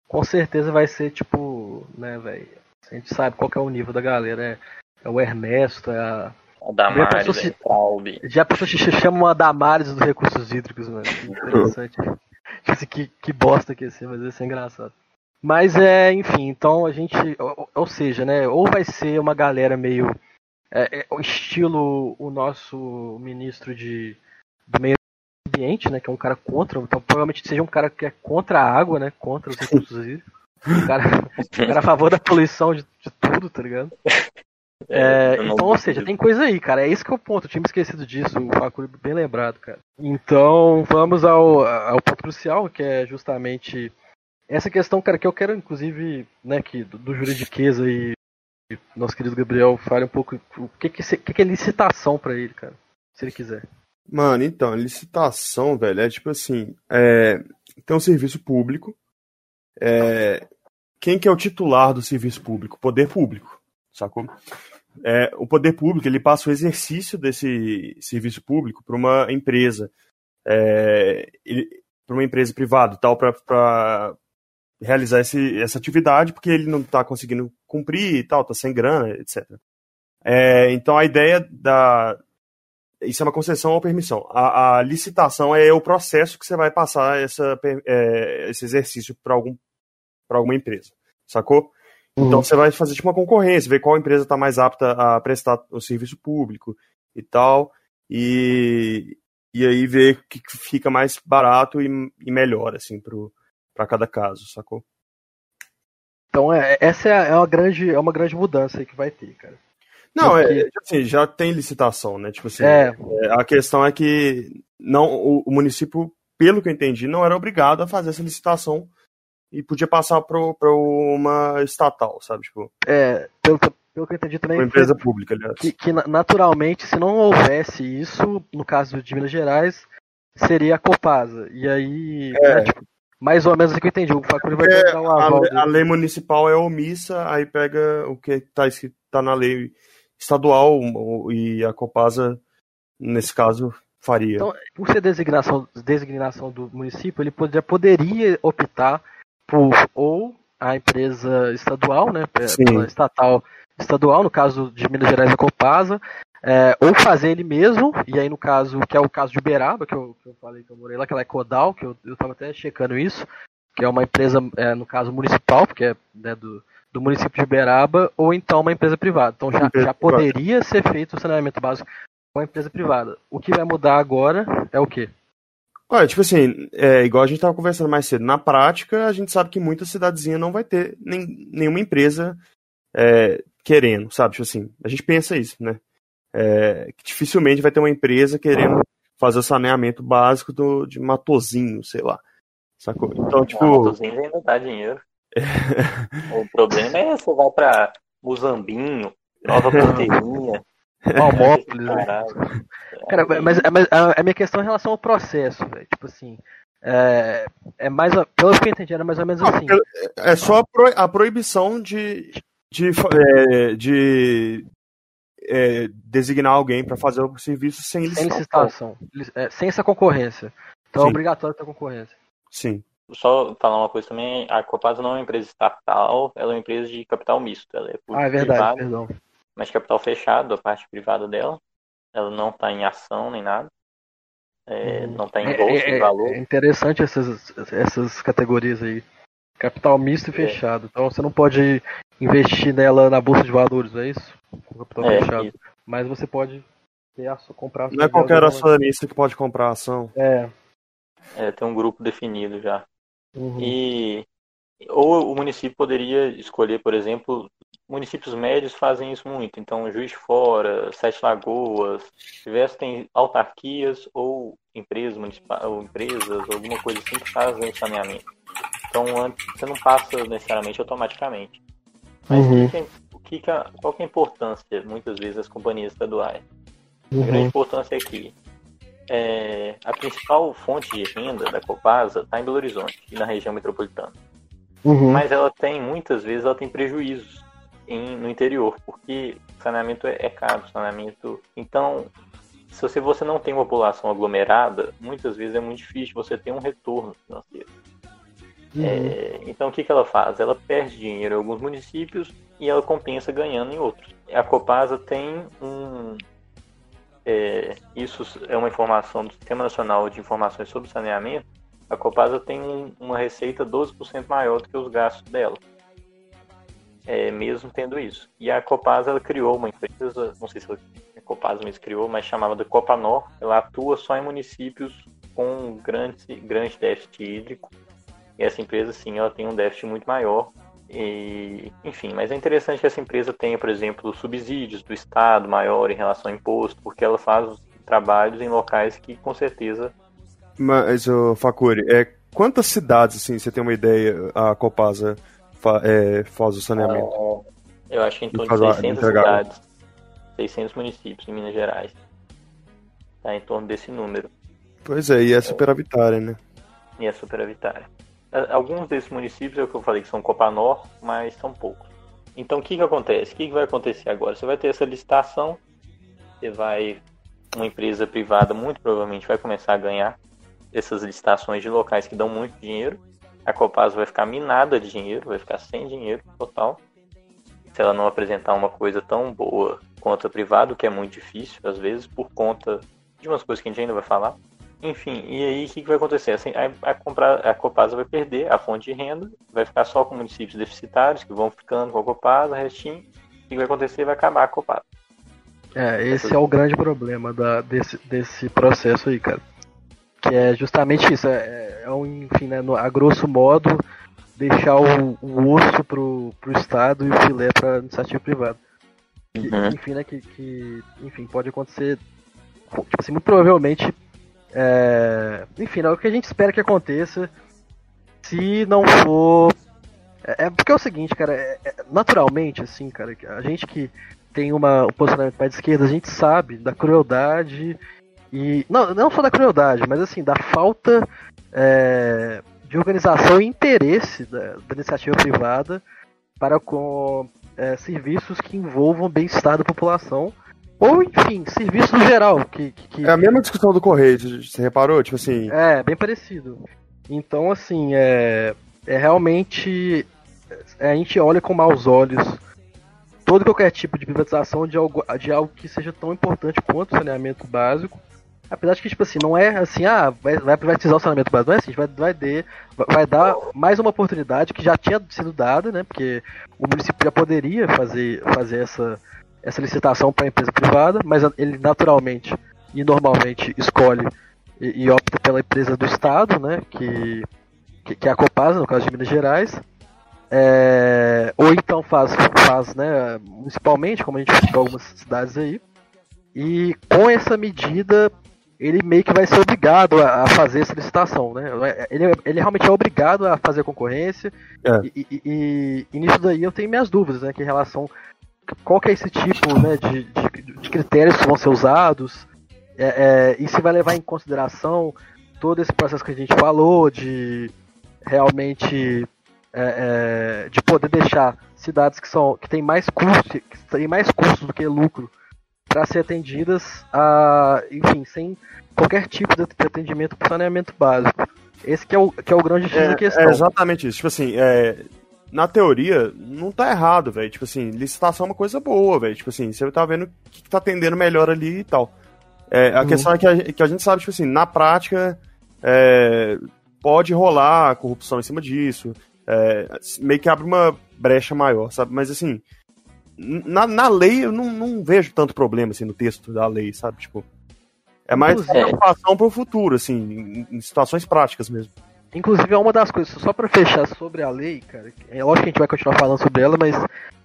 S2: Com certeza vai ser tipo, né, velho? A gente sabe qual é o nível da galera. É, é o Ernesto, é a.
S3: A Damares, já se,
S2: já pensou se chamam a Damares dos recursos hídricos, mano. Interessante. Que, que bosta que ia ser, mas ia ser engraçado. Mas é, enfim, então a gente. Ou, ou seja, né? Ou vai ser uma galera meio. É, é, estilo o nosso ministro de, do meio ambiente, né? Que é um cara contra. Então provavelmente seja um cara que é contra a água, né? Contra os recursos hídricos. Um cara, um cara a favor da poluição de, de tudo, tá ligado? É, então, ou seja, tem coisa aí, cara. É esse que é o ponto. Eu tinha me esquecido disso. O Facuri bem lembrado, cara. Então, vamos ao, ao ponto crucial, que é justamente essa questão, cara, que eu quero, inclusive, né, que do, do juridiquês aí, nosso querido Gabriel fale um pouco o que, que, que, que é licitação para ele, cara, se ele quiser.
S4: Mano, então, licitação, velho, é tipo assim, é, tem um serviço público, é, quem que é o titular do serviço público? Poder público, sacou? é, o poder público ele passa o exercício desse serviço público para uma empresa, é, para uma empresa privada, tal, para realizar esse, essa atividade, porque ele não está conseguindo cumprir e tal, está sem grana, etc. É, então a ideia da. Isso é uma concessão ou permissão. A, a licitação é o processo que você vai passar essa, é, esse exercício para algum, alguma empresa. Sacou? Uhum. Então você vai fazer tipo uma concorrência, ver qual empresa está mais apta a prestar o serviço público e tal. E, e aí ver o que fica mais barato e, e melhor, assim, para cada caso, sacou?
S2: Então é, essa é, é, uma grande, é uma grande mudança aí que vai ter, cara.
S4: Não, é, Porque... é, assim, já tem licitação, né? Tipo assim, é. é. a questão é que não, o, o, município, pelo que eu entendi, não era obrigado a fazer essa licitação e podia passar para uma estatal, sabe? Tipo,
S2: é, pelo, pelo que eu entendi também.
S4: Uma empresa que, pública, aliás.
S2: Que, que, naturalmente, se não houvesse isso, no caso de Minas Gerais, seria a Copasa. E aí, é. né, tipo, mais ou menos o que eu entendi. O Facuri vai
S4: é, dar aval. A, a, lei municipal é omissa, aí pega o que está escrito tá na lei estadual e a Copasa, nesse caso, faria. Então,
S2: por ser designação, designação do município, ele poderia, poderia optar por ou a empresa estadual, né, estatal estadual, no caso de Minas Gerais a Copasa, é, ou fazer ele mesmo, e aí no caso, que é o caso de Uberaba, que eu, que eu falei que eu morei lá, que ela é Codal, que eu, eu tava até checando isso, que é uma empresa, é, no caso municipal, porque é né, do, do município de Uberaba, ou então uma empresa privada. Então já, já poderia ser feito o saneamento básico com a empresa privada. O que vai mudar agora é o quê?
S4: Olha, tipo assim, é, igual a gente estava conversando mais cedo, na prática a gente sabe que muita cidadezinha não vai ter nem, nenhuma empresa é, querendo, sabe? Tipo assim, a gente pensa isso, né? É, que dificilmente vai ter uma empresa querendo fazer o saneamento básico do, de Matozinho, sei lá. Sacou? Então, tipo. Não,
S3: Matozinho ainda dá dinheiro. o problema é você vai pra Muzambinho, Nova Porteirinha.
S2: Malmópolis, né? Cara, mas, mas a, a, minha questão é em relação ao processo, velho. Tipo assim. É, é mais. Pelo que eu entendi, era mais ou menos assim.
S4: É só a, pro, a proibição de. de, é, de é, designar alguém para fazer o serviço sem licitação. Sem licitação.
S2: É, sem essa concorrência. Então é Sim. é obrigatório ter concorrência.
S4: Sim.
S3: Só falar uma coisa também, a Copasa não é uma empresa estatal, ela é uma empresa de capital misto. Ela é
S2: ah, é verdade, privada, perdão
S3: mas capital fechado, a parte privada dela. Ela não está em ação nem nada. É, hum. não está em bolsa é, é, valor.
S2: É interessante essas, essas categorias aí. Capital misto e é. fechado. Então você não pode investir nela na bolsa de valores, é isso? Com capital é, fechado. Isso. Mas você pode ter a, comprar
S4: Não é qualquer acionista que pode comprar a ação.
S2: É.
S3: É, tem um grupo definido já. Uhum. E ou o município poderia escolher, por exemplo, municípios médios fazem isso muito. Então, Juiz de Fora, Sete Lagoas, diversos tem autarquias ou empresas municipais, ou empresas, alguma coisa assim que fazem saneamento. Então, você não passa necessariamente automaticamente. Mas uhum. o que, é, que, qual que é a importância, muitas vezes, das companhias estaduais? Uhum. A grande importância é que é, a principal fonte de renda da Copasa está em Belo Horizonte e na região metropolitana. Uhum. Mas ela tem, muitas vezes, ela tem prejuízos em, no interior, porque saneamento é, é caro, saneamento. Então, se você, você não tem uma população aglomerada, muitas vezes é muito difícil você ter um retorno financeiro. Uhum. É, então, o que, que ela faz? Ela perde dinheiro em alguns municípios e ela compensa ganhando em outros. A Copasa tem um. É, isso é uma informação do Sistema Nacional de Informações sobre Saneamento. A Copasa tem um, uma receita 12% maior do que os gastos dela é, mesmo tendo isso. E a Copasa ela criou uma empresa, não sei se a Copasa mesmo criou, mas chamava Copanor. Ela atua só em municípios com grande, grande déficit hídrico. E essa empresa, sim, ela tem um déficit muito maior. E, enfim, mas é interessante que essa empresa tenha, por exemplo, subsídios do Estado maior em relação ao imposto, porque ela faz trabalhos em locais que, com certeza...
S4: Mas, o Facuri, é, quantas cidades, assim, você tem uma ideia, a Copasa fa é, faz o saneamento? Uh,
S3: eu acho que em torno de 600 cidades, 600 municípios em Minas Gerais. Tá em torno desse número.
S4: Pois é, e é superavitária, né?
S3: E é superavitária. Alguns desses municípios é o que eu falei que são Copanor, mas são poucos. Então o que, que acontece? O que, que vai acontecer agora? Você vai ter essa licitação, você vai. Uma empresa privada muito provavelmente vai começar a ganhar essas licitações de locais que dão muito dinheiro. A Copasa vai ficar minada de dinheiro, vai ficar sem dinheiro total. Se ela não apresentar uma coisa tão boa quanto a privada, que é muito difícil, às vezes, por conta de umas coisas que a gente ainda vai falar. Enfim, e aí o que, que vai acontecer? Assim, a, a, comprar, a Copasa vai perder a fonte de renda, vai ficar só com municípios deficitários que vão ficando com a Copasa, restinho. O que vai acontecer? Vai acabar a Copasa.
S2: É, esse é o grande problema da, desse, desse processo aí, cara. Que é justamente isso, é, é um, enfim, né, no, a grosso modo, deixar o, o osso pro, pro Estado e o filé pra iniciativa privada. Que,
S3: Uhum.
S2: Enfim, né, que, que, enfim, pode acontecer, tipo assim, muito provavelmente, é, enfim, é o que a gente espera que aconteça se não for... É, é porque é o seguinte, cara, é- é- naturalmente, assim, cara, a gente que tem uma, um posicionamento mais de esquerda, a gente sabe da crueldade e. Não, não só da crueldade, mas assim, da falta é, de organização e interesse da, da iniciativa privada para com serviços que envolvam o bem-estar da população. Ou, enfim, serviços no geral. Que, que,
S4: É a mesma discussão do Correio, você reparou? Tipo assim,
S2: é, bem parecido. Então, assim, é, é realmente. é, a gente olha com maus olhos todo qualquer tipo de privatização de algo, de algo que seja tão importante quanto o saneamento básico. Apesar de que, tipo assim, não é assim, ah, vai, vai privatizar o saneamento básico, não é assim, vai, vai, ter, vai dar mais uma oportunidade que já tinha sido dada, né? Porque o município já poderia fazer, fazer essa, essa licitação para a empresa privada, mas ele naturalmente e normalmente escolhe e, e opta pela empresa do Estado, né? Que, que, que é a Copasa, no caso de Minas Gerais. É, ou então faz, faz né, municipalmente, como a gente vê em algumas cidades aí. E com essa medida, ele meio que vai ser obrigado a, a fazer essa licitação, né? Ele, ele realmente é obrigado a fazer concorrência.
S4: É.
S2: E, e, e, e nisso daí eu tenho minhas dúvidas, né? Que em relação qual que é esse tipo né, de, de, de critérios que vão ser usados? É, é, e se vai levar em consideração todo esse processo que a gente falou de realmente é, é, de poder deixar cidades que são que têm mais custos que têm mais custos do que lucro para ser atendidas a enfim sem qualquer tipo de atendimento para saneamento básico. Esse que é o que é o grande X da
S4: é,
S2: questão.
S4: é exatamente isso. Tipo assim, é, na teoria, não tá errado, velho. Tipo assim, licitação é uma coisa boa, velho. Tipo assim, você tá vendo o que, que tá atendendo melhor ali e tal. É, a
S2: Uhum.
S4: questão é que a, que a gente sabe, tipo assim, na prática, é, pode rolar corrupção em cima disso. é, meio que abre uma brecha maior, sabe? Mas assim, na, na lei eu não, não vejo tanto problema, assim, no texto da lei, sabe? Tipo, é mais uma
S2: Inclusive-
S4: preocupação pro futuro, assim, em, em situações práticas mesmo.
S2: Inclusive, é uma das coisas, só pra fechar sobre a lei, cara, é lógico que a gente vai continuar falando sobre ela, mas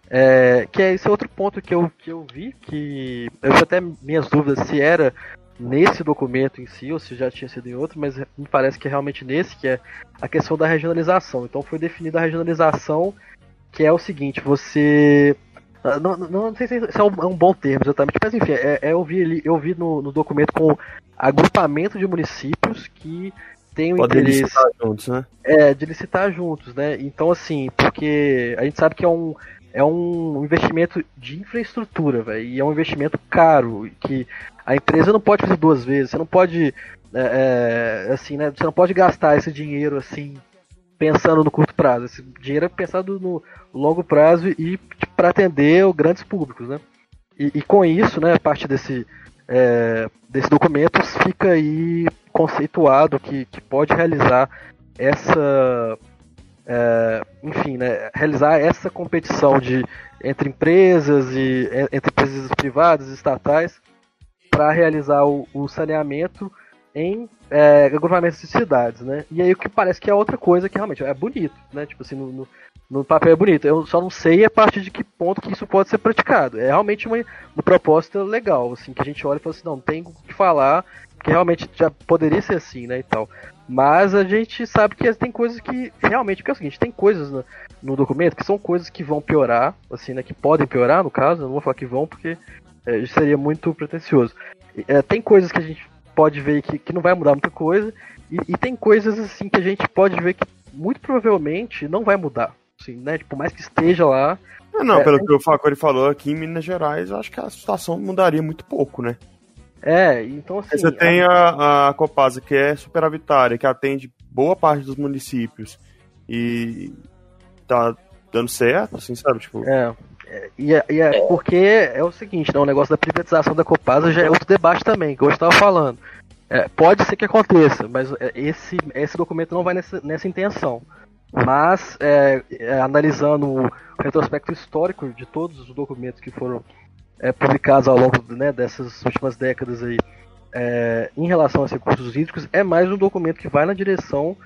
S2: é, que é esse outro ponto que eu, que eu vi, que eu tinha até minhas dúvidas se era nesse documento em si, ou se já tinha sido em outro, mas me parece que é realmente nesse, que é a questão da regionalização. Então foi definida a regionalização, que é o seguinte, você. ah, Não, não, não sei se é um, é um bom termo exatamente, mas enfim, é, é, eu vi, eu vi no, no documento com agrupamento de municípios que tem o
S4: Podem
S2: interesse
S4: licitar juntos, né?
S2: é, de licitar juntos, né? Então, assim, porque a gente sabe que é um, é um investimento de infraestrutura, velho, e é um investimento caro, que a empresa não pode fazer duas vezes, você não pode, é, é, assim, né? Você não pode gastar esse dinheiro, assim, pensando no curto prazo. Esse dinheiro é pensado no longo prazo e para atender os grandes públicos, né? E, e com isso, né, a partir desse, é, desse documento, fica aí conceituado que, que pode realizar essa é, enfim, né, realizar essa competição de entre empresas e en- entre empresas privadas estatais para realizar o, o saneamento em é, agrupamentos de cidades, né? E aí o que parece que é outra coisa que realmente é bonito, né? Tipo assim, no, no, no papel é bonito. Eu só não sei a partir de que ponto que isso pode ser praticado. É realmente uma, uma proposta legal, assim, que a gente olha e fala assim, não, tem o que falar, que realmente já poderia ser assim, né, e tal. Mas a gente sabe que tem coisas que realmente, porque é o seguinte, tem coisas no, no documento que são coisas que vão piorar, assim, né, que podem piorar, no caso, eu não vou falar que vão, porque é, seria muito pretencioso. É, tem coisas que a gente pode ver que, que não vai mudar muita coisa, e, e tem coisas, assim, que a gente pode ver que muito provavelmente não vai mudar. Assim, né? Tipo, por mais que esteja lá.
S4: Ah, não,
S2: É,
S4: pelo que o Facori falou aqui em Minas Gerais, eu acho que a situação mudaria muito pouco, né?
S2: É, então assim.
S4: Aí você tem a, a Copasa, que é superavitária, que atende boa parte dos municípios e tá dando certo, assim, sabe? Tipo,
S2: É. é, E é, e é porque é o seguinte, né, o negócio da privatização da Copasa já é outro debate também, que eu estava falando. É, pode ser que aconteça, mas é, esse, esse documento não vai nessa, nessa intenção. Mas, é, é, analisando o retrospecto histórico de todos os documentos que foram é, publicados ao longo né, dessas últimas décadas aí, é, em relação aos recursos hídricos, é mais um documento que vai na direção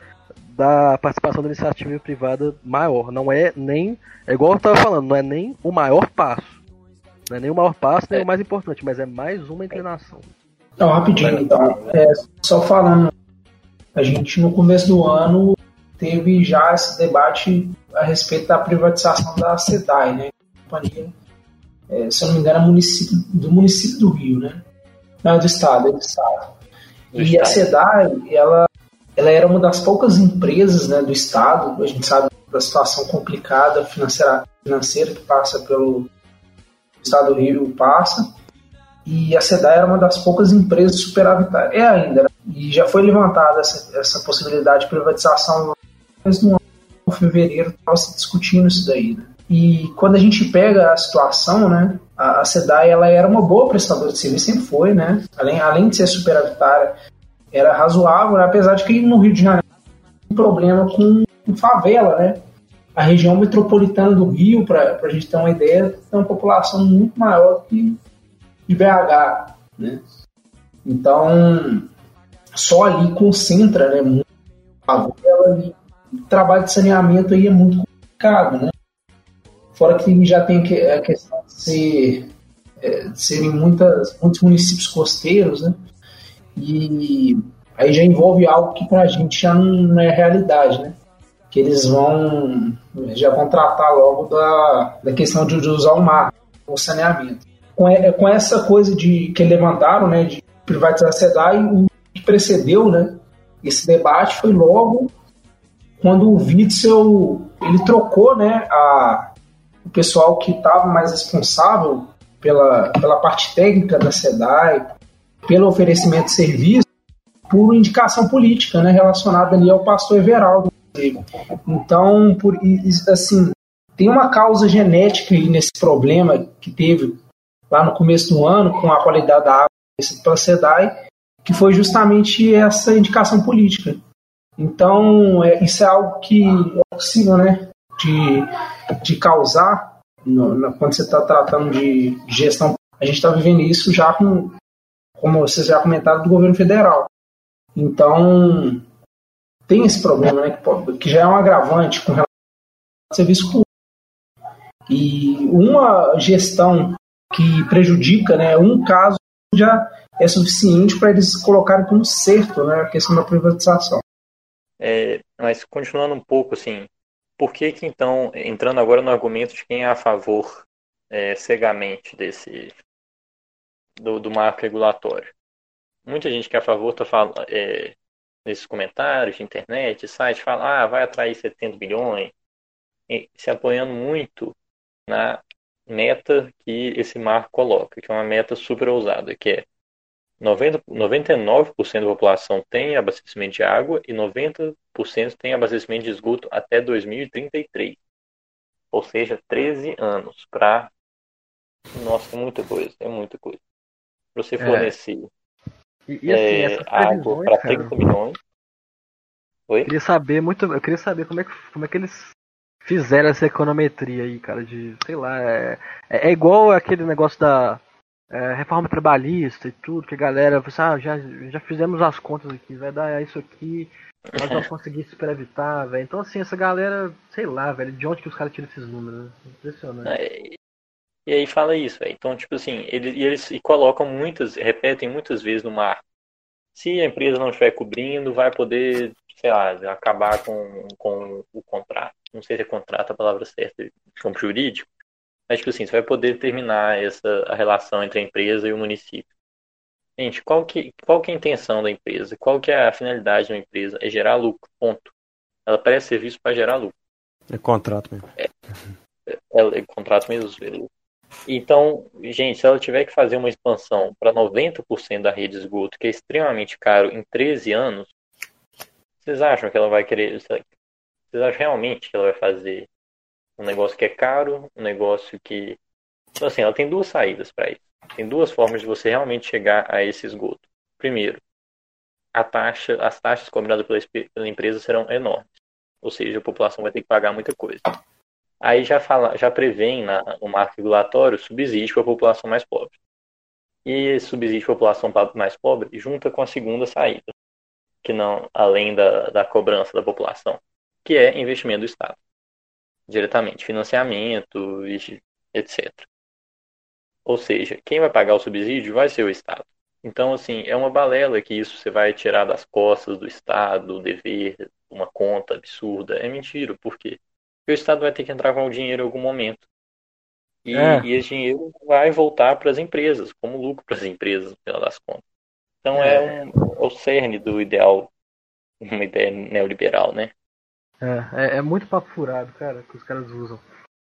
S2: da participação da iniciativa privada maior. Não é nem. É igual eu estava falando, não é nem o maior passo. Não é nem o maior passo, nem o mais importante, mas é mais uma inclinação.
S5: Não, rapidinho, então. É, só falando, a gente no começo do ano teve já esse debate a respeito da privatização da SEDAI, né? Companhia, é, se eu não me engano, é município, do município do Rio, né? Não, é do estado, é do estado.
S3: Do
S5: e a
S3: estado.
S5: SEDAI, ela, ela era uma das poucas empresas né, do estado, a gente sabe da situação complicada financeira, financeira que passa pelo estado do Rio, passa, e a SEDAI era uma das poucas empresas superavitárias. É ainda, né? e já foi levantada essa, essa possibilidade de privatização mas no de fevereiro estava se discutindo isso daí. Né? E quando a gente pega a situação, né, a, SEDAI ela era uma boa prestadora de serviço, sempre foi, né? Além, além de ser superavitária, era razoável, né? apesar de que no Rio de Janeiro um problema com, com favela, né? A região metropolitana do Rio, para a gente ter uma ideia, tem uma população muito maior que de BH, né? Então, só ali concentra, né? Muito favela e o trabalho de saneamento aí é muito complicado, né? Fora que já tem a questão de, ser, é, de serem muitas, muitos municípios costeiros, né? E aí já envolve algo que pra gente já não é realidade, né? Que eles vão já vão tratar logo da, da questão de, usar o mar, o saneamento. Com, com essa coisa de que levantaram, né, de privatizar a SEDAI, o que precedeu, né, esse debate foi logo quando o Witzel ele trocou, né, a, o pessoal que estava mais responsável pela, pela parte técnica da SEDAI, pelo oferecimento de serviço, por indicação política, né, relacionada ali ao pastor Everaldo. Então, por assim, tem uma causa genética aí nesse problema que teve lá no começo do ano com a qualidade da água pela SEDAI, que foi justamente essa indicação política. Então, é, isso é algo que é possível, né, de, de causar no- no- quando você está tratando de gestão. A gente está vivendo isso já com, como vocês já comentaram, do governo federal. Então, tem esse problema, né, que, que já é um agravante com relação ao serviço público. E uma gestão que prejudica, né, um caso já é suficiente para eles colocarem como certo né, a questão da privatização.
S3: É, mas continuando um pouco, assim, por que que então, entrando agora no argumento de quem é a favor é, cegamente desse do, do marco regulatório? Muita gente que é a favor está falando é, nesses comentários de internet, site, fala, ah, vai atrair 70 bilhões, se apoiando muito na meta que esse marco coloca, que é uma meta super ousada, que é 90, 99% da população tem abastecimento de água e 90% tem abastecimento de esgoto até 2033. Ou seja, 13 anos para. Nossa, é muita coisa, é muita coisa. Pra você
S2: É.
S3: fornecer
S2: E, e assim,
S3: é, água para
S2: cara,
S3: 30 milhões. Oi?
S2: eu queria saber muito, eu queria saber como é que, como é que eles fizeram essa econometria aí, cara, de, sei lá, é, é, é igual aquele negócio da é, reforma trabalhista e tudo, que a galera, ah, já, já fizemos as contas aqui, vai dar isso aqui, nós vamos conseguir superavitar, velho. Então, assim, essa galera, sei lá, velho, de onde que os caras tiram esses números? né? Impressionante.
S3: É, E aí fala isso, velho. Então, tipo assim, eles, e eles colocam muitas, repetem muitas vezes no mar. Se a empresa não estiver cobrindo, vai poder, sei lá, acabar com, com o contrato. Não sei se é contrato a palavra certa, como jurídico. Mas, tipo assim, você vai poder terminar essa, a relação entre a empresa e o município. Gente, qual que, qual que é a intenção da empresa? Qual que é a finalidade de uma empresa? É gerar lucro, ponto. Ela presta serviço para gerar lucro.
S4: É contrato mesmo.
S3: É, é, é contrato mesmo, beleza. Então, gente, se ela tiver que fazer uma expansão para 90% da rede de esgoto, que é extremamente caro em 13 anos, vocês acham que ela vai querer. Vocês acham realmente que ela vai fazer um negócio que é caro, um negócio que. Então, assim, ela tem duas saídas para isso. Tem duas formas de você realmente chegar a esse esgoto. Primeiro, a taxa, as taxas cobradas pela, pela empresa serão enormes. Ou seja, a população vai ter que pagar muita coisa. Aí já, fala, já prevém na, no marco regulatório subsídio para a população mais pobre. E esse subsídio para a população mais pobre junta com a segunda saída, que não além da, da cobrança da população, que é investimento do Estado. Diretamente, financiamento, etc. Ou seja, quem vai pagar o subsídio vai ser o Estado. Então, assim, é uma balela que isso você vai tirar das costas do Estado, o dever, uma conta absurda. É mentira, por quê? Porque o Estado vai ter que entrar com o dinheiro em algum momento. E, é. e esse dinheiro vai voltar para as empresas, como lucro para as empresas, no final das contas. Então é, é, um, é o cerne do ideal, uma ideia neoliberal, né?
S2: É, é, é muito papo furado, cara, que os caras usam.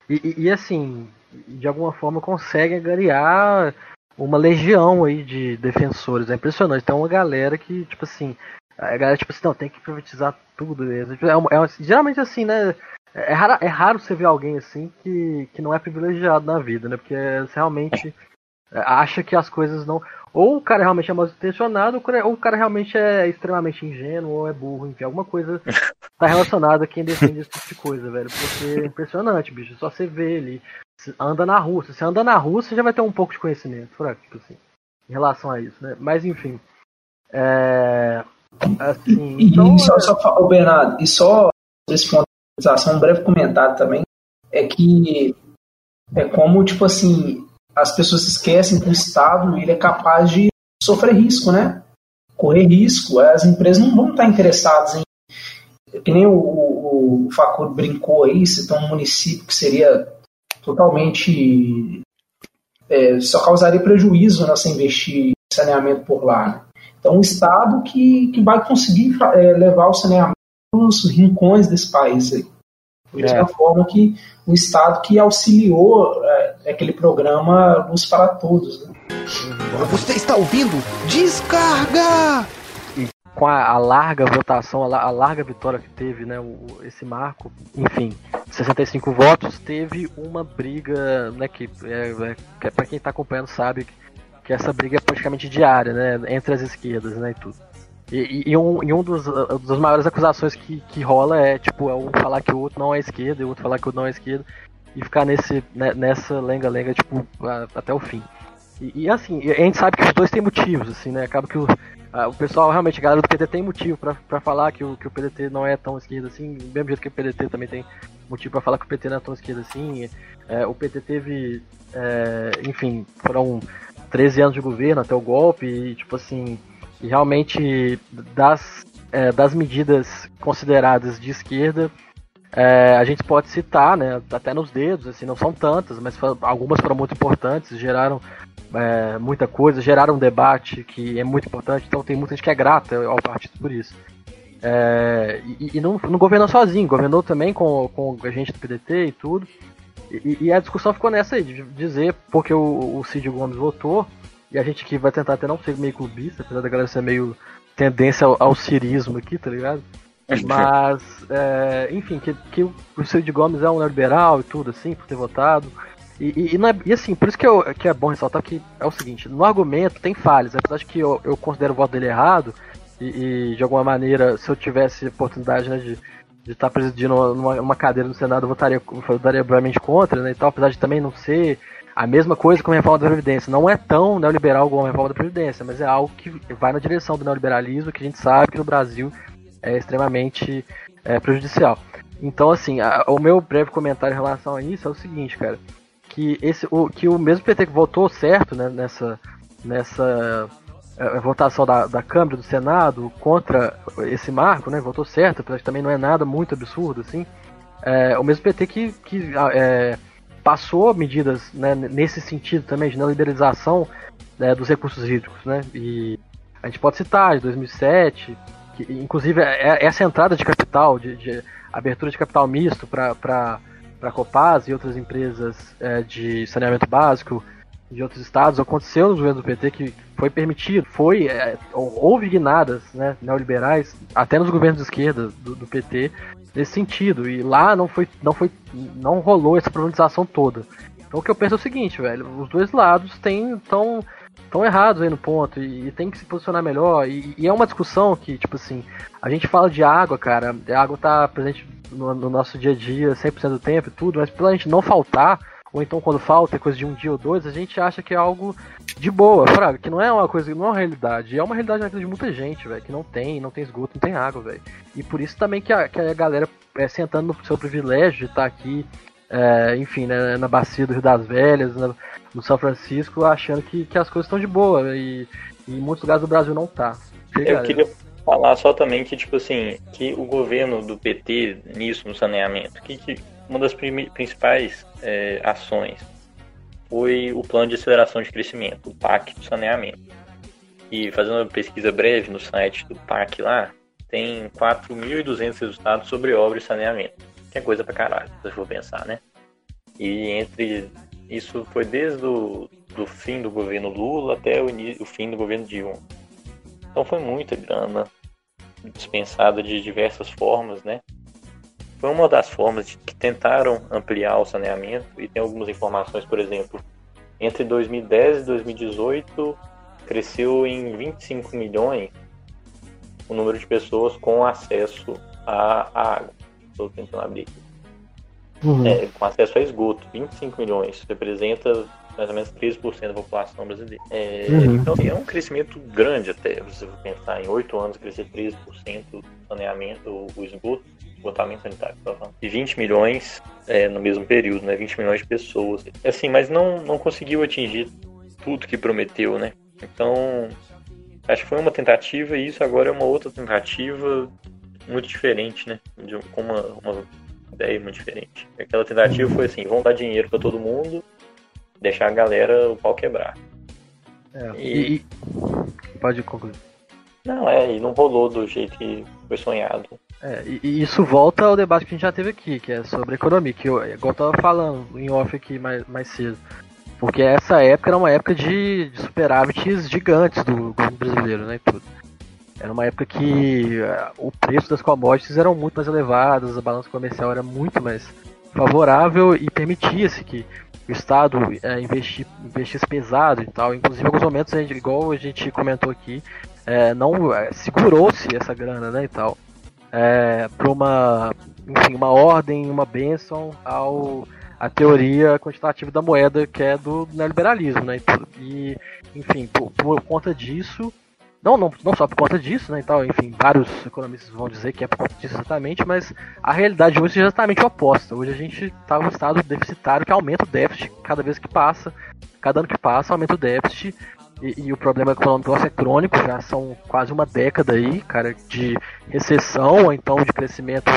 S2: E, e, e assim, de alguma forma conseguem angariar uma legião aí de defensores. É impressionante. Tem uma galera que, tipo assim, a galera, tipo assim, não, tem que privatizar tudo. É, é, geralmente assim, né? É raro, é raro você ver alguém assim que, que não é privilegiado na vida, né? Porque você realmente acha que as coisas não. Ou o cara realmente é mal intencionado, ou o cara realmente é extremamente ingênuo, ou é burro, enfim, alguma coisa tá relacionada a quem defende esse tipo de coisa, velho. Porque é impressionante, bicho. Só você vê ele, anda na rua. Se você anda na rua, você já vai ter um pouco de conhecimento, tipo assim, em relação a isso, né? Mas enfim. É. Assim,
S5: e, então, e só, é... só, o Bernardo, e só esse ponto de um breve comentário também, é que é como, tipo assim, as pessoas esquecem que o Estado ele é capaz de sofrer risco, né? Correr risco. As empresas não vão estar interessadas em. Que nem o, o, o Facur brincou aí, se tem um município que seria totalmente. É, só causaria prejuízo né, se investir em saneamento por lá. Né? Então, o Estado que, que vai conseguir é, levar o saneamento nos rincões desse país. Aí. Da mesma é. forma que o Estado que auxiliou é, aquele programa Luz para Todos. Né?
S1: Você está ouvindo? Descarga!
S2: com a, a, larga votação, a, a, larga vitória que teve, né, o, esse marco, enfim, 65 votos, teve uma briga, né, que, é, é, para quem está acompanhando sabe que, essa briga é praticamente diária, né, entre as esquerdas, né, e tudo. E, e, um, e um dos, das maiores acusações que, que rola é, tipo, é um falar que o outro não é esquerda, e o outro falar que o outro não é esquerda, e ficar nesse, né, nessa lenga-lenga, tipo, até o fim. E, e, assim, a gente sabe que os dois têm motivos, assim, né? Acaba que o, a, o pessoal, realmente, a galera do PT tem motivo para falar que o, que o PDT não é tão esquerda assim, do mesmo jeito que o PDT também tem motivo para falar que o PT não é tão esquerda assim. É, o PT teve, é, enfim, foram 13 anos de governo até o golpe, e, tipo assim, e realmente das, é, das medidas consideradas de esquerda, é, a gente pode citar, né, até nos dedos, assim, não são tantas, mas algumas foram muito importantes, geraram é, muita coisa, geraram um debate que é muito importante, então tem muita gente que é grata ao partido por isso. É, e, e não, não, governou sozinho, governou também com, com a gente do PDT e tudo. E, e a discussão ficou nessa aí, de dizer porque o, o Cid Gomes votou, e a gente aqui vai tentar até não ser meio clubista, apesar da galera ser meio tendência ao, ao cirismo aqui, tá ligado? Mas, é, enfim, que, que o Cid Gomes é um neoliberal e tudo, assim, por ter votado. E, e, e, e, assim, por isso que, eu, que é bom ressaltar que é o seguinte, no argumento tem falhas, apesar de que eu, eu considero o voto dele errado, e, de alguma maneira, se eu tivesse oportunidade né, de estar presidindo numa, numa, cadeira no Senado, eu votaria, votaria brevemente contra, né, e tal, apesar de também não ser a mesma coisa com a reforma da Previdência. Não é tão neoliberal como a reforma da Previdência, mas é algo que vai na direção do neoliberalismo, que a gente sabe que no Brasil é extremamente é, prejudicial. Então, assim, a, o meu breve comentário em relação a isso é o seguinte, cara que esse o que o mesmo PT que votou certo né, nessa nessa é, votação da, da Câmara do Senado contra esse marco, né, votou certo, apesar que também não é nada muito absurdo assim. É, o mesmo PT que, que é, passou medidas né, nesse sentido também de liberalização né, dos recursos hídricos, né? E a gente pode citar de 2007, que, inclusive, é, essa entrada de capital, de, de abertura de capital misto para a Copaz e outras empresas é, de saneamento básico de outros estados, aconteceu no governo do PT que foi permitido, foi, é, houve guinadas né, neoliberais, até nos governos de esquerda do, do, PT, nesse sentido, e lá não foi, não foi, não rolou essa privatização toda. Então o que eu penso é o seguinte, velho, os dois lados têm, tão, tão errados aí no ponto, e, e tem que se posicionar melhor, e, e, é uma discussão que, tipo assim, a gente fala de água, cara, a água tá presente no, no nosso dia a dia 100% do tempo e tudo, mas pela gente não faltar, ou então quando falta é coisa de um dia ou dois, a gente acha que é algo de boa, fraga, que não é uma coisa, não é uma realidade, é uma realidade na vida de muita gente, velho, que não tem, não tem esgoto, não tem água, velho. E por isso também que a, que a galera é, sentando no seu privilégio de estar tá aqui, é, enfim, né, na bacia do Rio das Velhas, na, no São Francisco, achando que, que as coisas estão de boa, e, e, em muitos lugares do Brasil não tá.
S3: Eu queria falar só também que, tipo assim, que o governo do PT nisso, no saneamento, que, que uma das principais é, ações foi o Plano de Aceleração de Crescimento, o PAC do Saneamento. E fazendo uma pesquisa breve no site do PAC lá, tem 4.200 resultados sobre obra e saneamento. É coisa pra caralho, se for pensar, né? E entre. Isso foi desde o do fim do governo Lula até o, o fim do governo Dilma. Então foi muita grana dispensada de diversas formas, né? foi uma das formas de que tentaram ampliar o saneamento e tem algumas informações, por exemplo, entre 2010 e 2018 cresceu em 25 milhões o número de pessoas com acesso à água. Estou tentando abrir aqui. Uhum. É, com acesso a esgoto, 25 milhões, representa mais ou menos 13% da população brasileira. É, uhum. Então, assim, é um crescimento grande até, você pensar em 8 anos crescer 13% do saneamento, o, esgoto esgotamento sanitário, e 20 milhões é, no mesmo período, né? 20 milhões de pessoas. Assim, mas não, não conseguiu atingir tudo que prometeu, né? Então, acho que foi uma tentativa e isso agora é uma outra tentativa muito diferente, né? De, com uma, uma ideia muito diferente. Aquela tentativa foi assim, vão dar dinheiro para todo mundo, deixar a galera o pau quebrar.
S2: É, e... e... Pode concluir.
S3: Não, é, e não rolou do jeito que foi sonhado.
S2: É, e, isso volta ao debate que a gente já teve aqui, que é sobre economia, que eu, igual eu tava falando em off aqui mais, mais cedo. Porque essa época era uma época de, de superávites gigantes do governo brasileiro, né? Tudo. Era uma época que uh, o preço das commodities eram muito mais elevadas, a balança comercial era muito mais favorável e permitia-se que o Estado é, investir, investisse pesado e tal. Inclusive, em alguns momentos, igual a gente comentou aqui, é, não é, segurou-se essa grana né, e tal é, para uma, enfim, uma ordem, uma bênção ao a teoria quantitativa da moeda que é do neoliberalismo, né? E, enfim, por, por conta disso, não, não, não só por conta disso, né, então, enfim, vários economistas vão dizer que é por conta disso exatamente, mas a realidade hoje é exatamente oposta. Hoje a gente está num estado deficitário que aumenta o déficit cada vez que passa, cada ano que passa aumenta o déficit, e, e, o problema econômico nosso é crônico, já são quase uma década aí, cara, de recessão ou então de crescimentos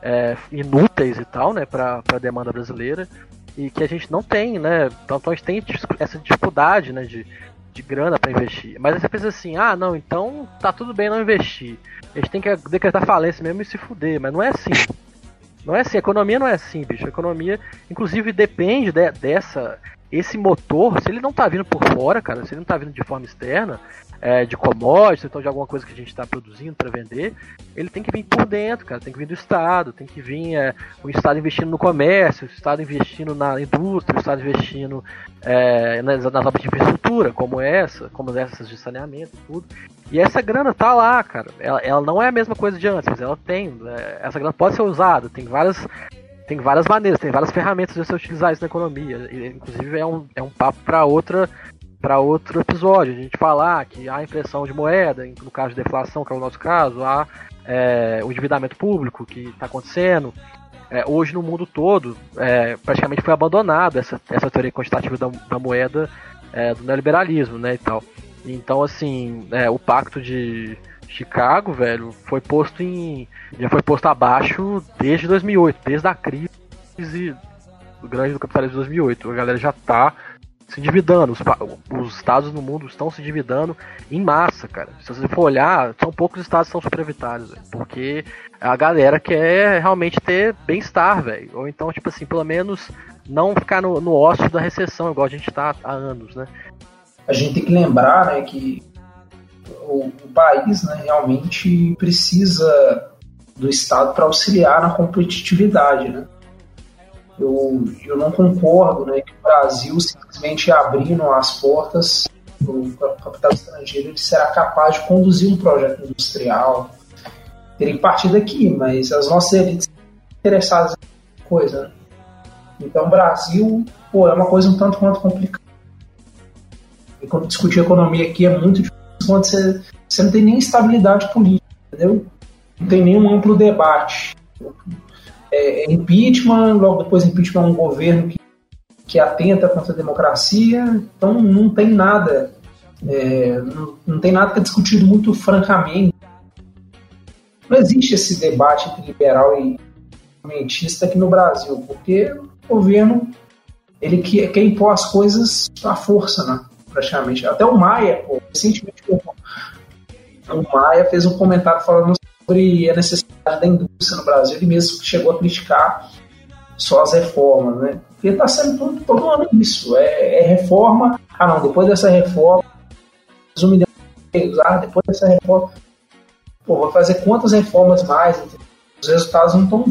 S2: é, inúteis e tal, né, para a demanda brasileira, e que a gente não tem, né, então, então a gente tem essa dificuldade, né, de, de grana para investir. Mas aí você pensa assim, ah, não, então tá tudo bem não investir. A gente tem que decretar falência mesmo e se fuder, mas não é assim. Não é assim, a economia não é assim, bicho. A economia, inclusive, depende de, dessa esse motor, se ele não tá vindo por fora, cara, se ele não tá vindo de forma externa, é, de commodities, então de alguma coisa que a gente está produzindo para vender, ele tem que vir por dentro, cara, tem que vir do Estado, tem que vir é, o Estado investindo no comércio, o Estado investindo na indústria, o Estado investindo é, nas, nas obras de infraestrutura, como essa, como essas de saneamento e tudo. E essa grana tá lá, cara. Ela, ela não é a mesma coisa de antes, mas ela tem. É, essa grana pode ser usada, tem várias tem várias maneiras, tem várias ferramentas de você utilizar isso na economia. E, inclusive é um, é um papo para outra para outro episódio. A gente falar que há impressão de moeda, no caso de deflação, que é o nosso caso, há é, o endividamento público que está acontecendo. É, hoje no mundo todo, é, praticamente foi abandonada essa, essa teoria quantitativa da, da moeda é, do neoliberalismo, né, e tal. Então, assim, é, o pacto de Chicago, velho, foi posto em. já foi posto abaixo desde 2008, desde a crise grande do capitalismo de 2008. A galera já tá se endividando. Os, os, estados no mundo estão se endividando em massa, cara. Se você for olhar, são poucos estados que são superavitários, porque a galera quer realmente ter bem-estar, velho. Ou então, tipo assim, pelo menos não ficar no, no ócio da recessão, igual a gente está há anos, né?
S5: A gente tem que lembrar, né, que o, o país, né, realmente precisa do Estado para auxiliar na competitividade, né? Eu, eu não concordo né, que o Brasil simplesmente abrindo as portas para o capital estrangeiro ele será capaz de conduzir um projeto industrial. Teria que partir daqui, mas as nossas elites interessadas em coisa. Né? Então, o Brasil pô, é uma coisa um tanto quanto complicada. E quando discutir economia aqui é muito difícil quando você, você não tem nem estabilidade política, entendeu? Não tem nenhum amplo debate é, é, impeachment, logo depois impeachment é um governo que, que atenta contra a democracia, então não tem nada, é, não, não tem nada que é discutido muito francamente. Não existe esse debate entre liberal e mentista aqui no Brasil, porque o governo ele quer, quer impor as coisas à força, né? Praticamente. Até o Maia, pô, recentemente o Maia fez um comentário falando sobre a necessidade da indústria no Brasil, ele mesmo chegou a criticar só as reformas, né? Porque está sendo todo, todo ano isso, é, é, reforma, ah não, depois dessa reforma, um milhão de ah, depois dessa reforma, pô, vai fazer quantas reformas mais? Os resultados não estão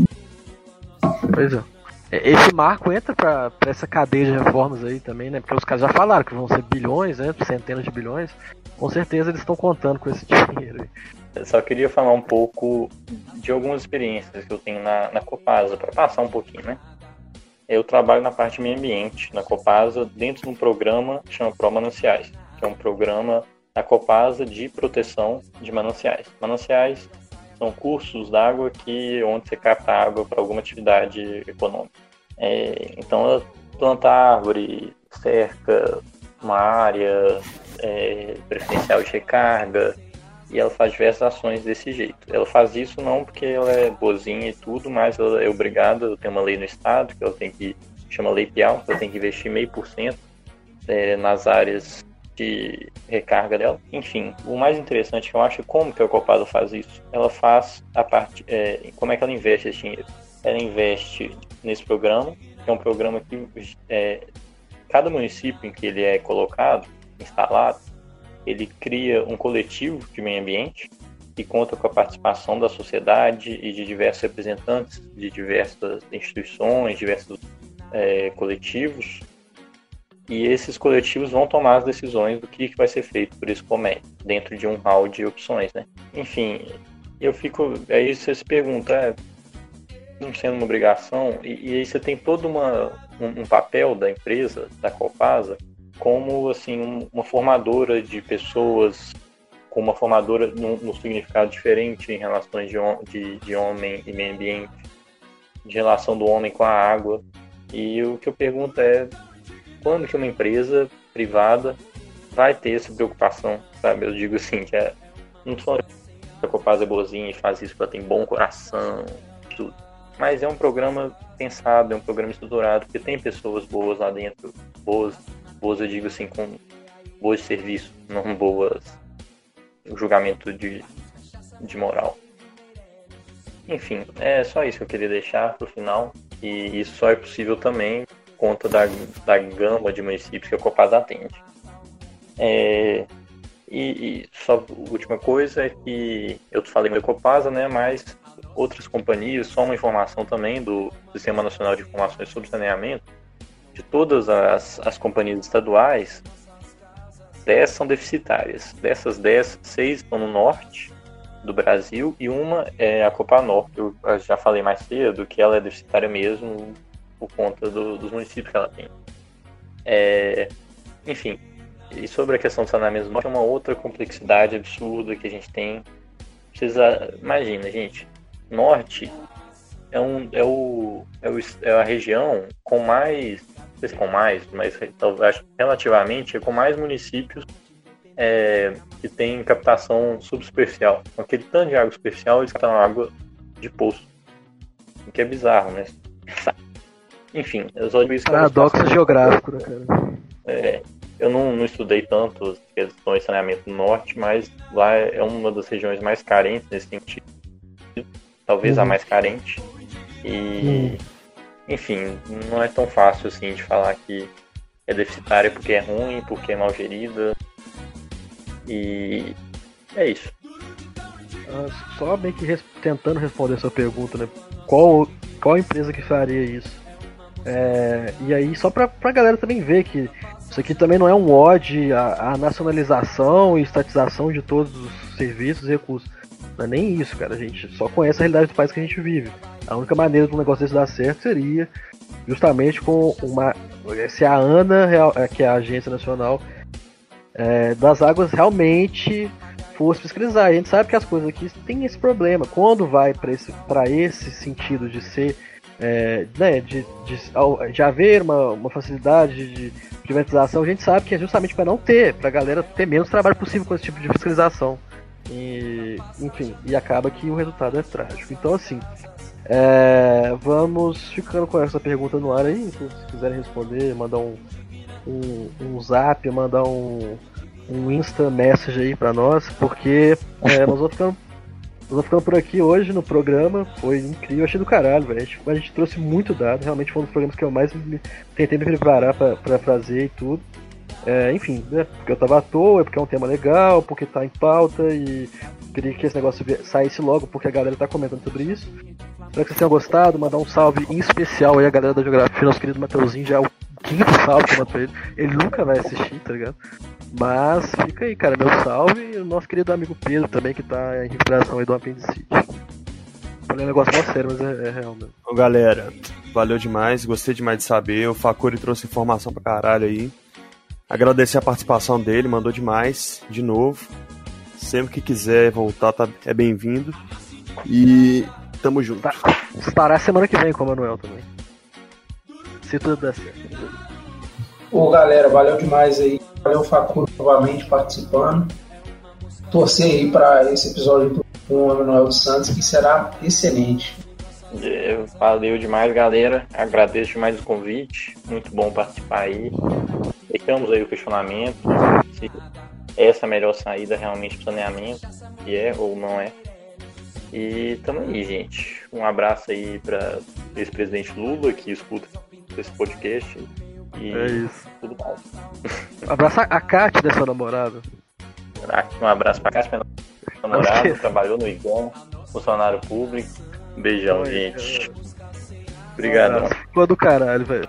S2: Pois é. Esse marco entra para essa cadeia de reformas aí também, né? Porque os caras já falaram que vão ser bilhões, né? Centenas de bilhões. Com certeza eles estão contando com esse dinheiro.
S3: Eu só queria falar um pouco de algumas experiências que eu tenho na, na Copasa, para passar um pouquinho, né? Eu trabalho na parte de meio ambiente, na Copasa, dentro de um programa que chama Pro Mananciais, que é um programa da Copasa de proteção de mananciais. Mananciais são cursos d'água que onde você capta água para alguma atividade econômica. É, então, plantar árvore, cerca uma área é, preferencial de recarga, e ela faz diversas ações desse jeito. Ela faz isso não porque ela é boazinha e tudo, mas ela é obrigada, tem uma lei no estado que ela tem que chama lei Piau, que ela tem que investir meio por cento é, nas áreas de recarga dela. Enfim, o mais interessante que eu acho é como que a Copasa faz isso. Ela faz a parte, é, como é que ela investe esse dinheiro? Ela investe nesse programa, que é um programa que é, cada município em que ele é colocado, instalado, ele cria um coletivo de meio ambiente que conta com a participação da sociedade e de diversos representantes de diversas instituições, diversos é, coletivos. E esses coletivos vão tomar as decisões do que, vai ser feito por esse comércio, dentro de um hall de opções, né? Enfim, eu fico... Aí você se pergunta, é, não sendo uma obrigação, e, e aí você tem todo uma, um, um papel da empresa, da Copasa, como assim uma formadora de pessoas com uma formadora num, significado diferente em relações de, de, de, homem e meio ambiente, de relação do homem com a água. E o que eu pergunto é quando que uma empresa privada vai ter essa preocupação, sabe? Eu digo assim, que é não só a Copasa é boazinha e faz isso para ter bom coração, tudo. Mas é um programa pensado, é um programa estruturado, porque tem pessoas boas lá dentro, boas boas eu digo assim, com boas serviços, não boas julgamento de, de moral. Enfim, é só isso que eu queria deixar pro final. E isso só é possível também conta da, da gama de municípios que a Copasa atende. É, e, e, só última coisa é que eu falei da Copasa, né, mas outras companhias, só uma informação também do Sistema Nacional de Informações sobre Saneamento, de todas as, as companhias estaduais, 10 são deficitárias. Dessas 10, 6 estão no norte do Brasil e uma é a Copanor, que eu já falei mais cedo, que ela é deficitária mesmo por conta do, dos municípios que ela tem. É, enfim, e sobre a questão do saneamento é uma outra complexidade absurda que a gente tem. Precisa, imagina, gente, norte é, um, é, o, é, o, é a região com mais sei se com mais, mas acho relativamente é com mais municípios é, que tem captação subsuperficial. Com aquele tanto de água superficial, eles captam água de poço. O que é bizarro, né? Enfim, eu só digo isso
S2: Paradoxo geográfico, né, cara?
S3: É, eu não, não estudei tanto as questões de saneamento no norte, mas lá é uma das regiões mais carentes nesse sentido. Talvez
S2: Uhum.
S3: a mais carente. E, enfim, não é tão fácil assim de falar que é deficitária porque é ruim, porque é mal gerida. E é isso.
S2: Ah, Só meio que res- tentando responder a sua pergunta, né? Qual, qual empresa que faria isso? É, e aí, só pra, pra galera também ver que isso aqui também não é um ode à, à nacionalização e estatização de todos os serviços e recursos. Não é nem isso, cara. A gente só conhece a realidade do país que a gente vive. A única maneira de um negócio desse dar certo seria justamente com uma. Se a ANA, é, que é a Agência Nacional é, das Águas, realmente fosse pesquisar. A gente sabe que as coisas aqui têm esse problema. Quando vai para esse, esse sentido de ser. É, né, de, de, de haver uma, uma facilidade de privatização, a gente sabe que é justamente para não ter, para a galera ter menos trabalho possível com esse tipo de fiscalização. E, enfim, e acaba que o resultado é trágico. Então, assim, é, vamos ficando com essa pergunta no ar aí. Se quiserem responder, mandar um, um, um zap, mandar um, um Insta message aí pra nós, porque é, nós vamos ficando. Nós vamos ficando por aqui hoje no programa. Foi incrível, achei do caralho, velho. A A gente trouxe muito dado. Realmente foi um dos programas que eu mais me- tentei me preparar pra fazer e tudo. É, enfim, né? Porque eu tava à toa, é porque é um tema legal, porque tá em pauta e queria que esse negócio saísse logo, porque a galera tá comentando sobre isso. Espero que vocês tenham gostado, mandar um salve em especial aí a galera da Geografia, nosso querido Mateuzinho, já é o quinto salve que eu mando pra ele. Ele nunca vai assistir, tá ligado? Mas fica aí, cara, meu salve e o nosso querido amigo Pedro também, que tá em recuperação aí do apendicite. Falei um negócio mó sério, mas é, é real mesmo.
S4: Ô, galera, valeu demais, gostei demais de saber. O Facuri trouxe informação pra caralho aí. Agradecer a participação dele, mandou demais, de novo. Sempre que quiser voltar, tá, é bem-vindo. E tamo junto.
S2: Tá. Estará semana que vem com o Manuel também. Se tudo der certo.
S5: Ô galera, valeu demais aí. Valeu Facuro novamente participando. Torcer aí para esse episódio com o Emanuel dos Santos, que será excelente.
S3: É, Valeu demais, galera. Agradeço demais o convite. Muito bom participar aí. Ficamos aí o questionamento. Se essa é a melhor saída realmente para saneamento, se é ou não é. E tamo aí, gente. Um abraço aí para ex-presidente Lula, que escuta esse podcast. E
S2: É isso.
S3: tudo mais.
S2: Abraçar a Kátia dessa namorada.
S3: Um abraço pra Cássio, meu namorado, trabalhou no IGOM, funcionário público. Um beijão,
S2: Oi,
S3: gente. Obrigadão.
S2: Ficou do caralho, velho.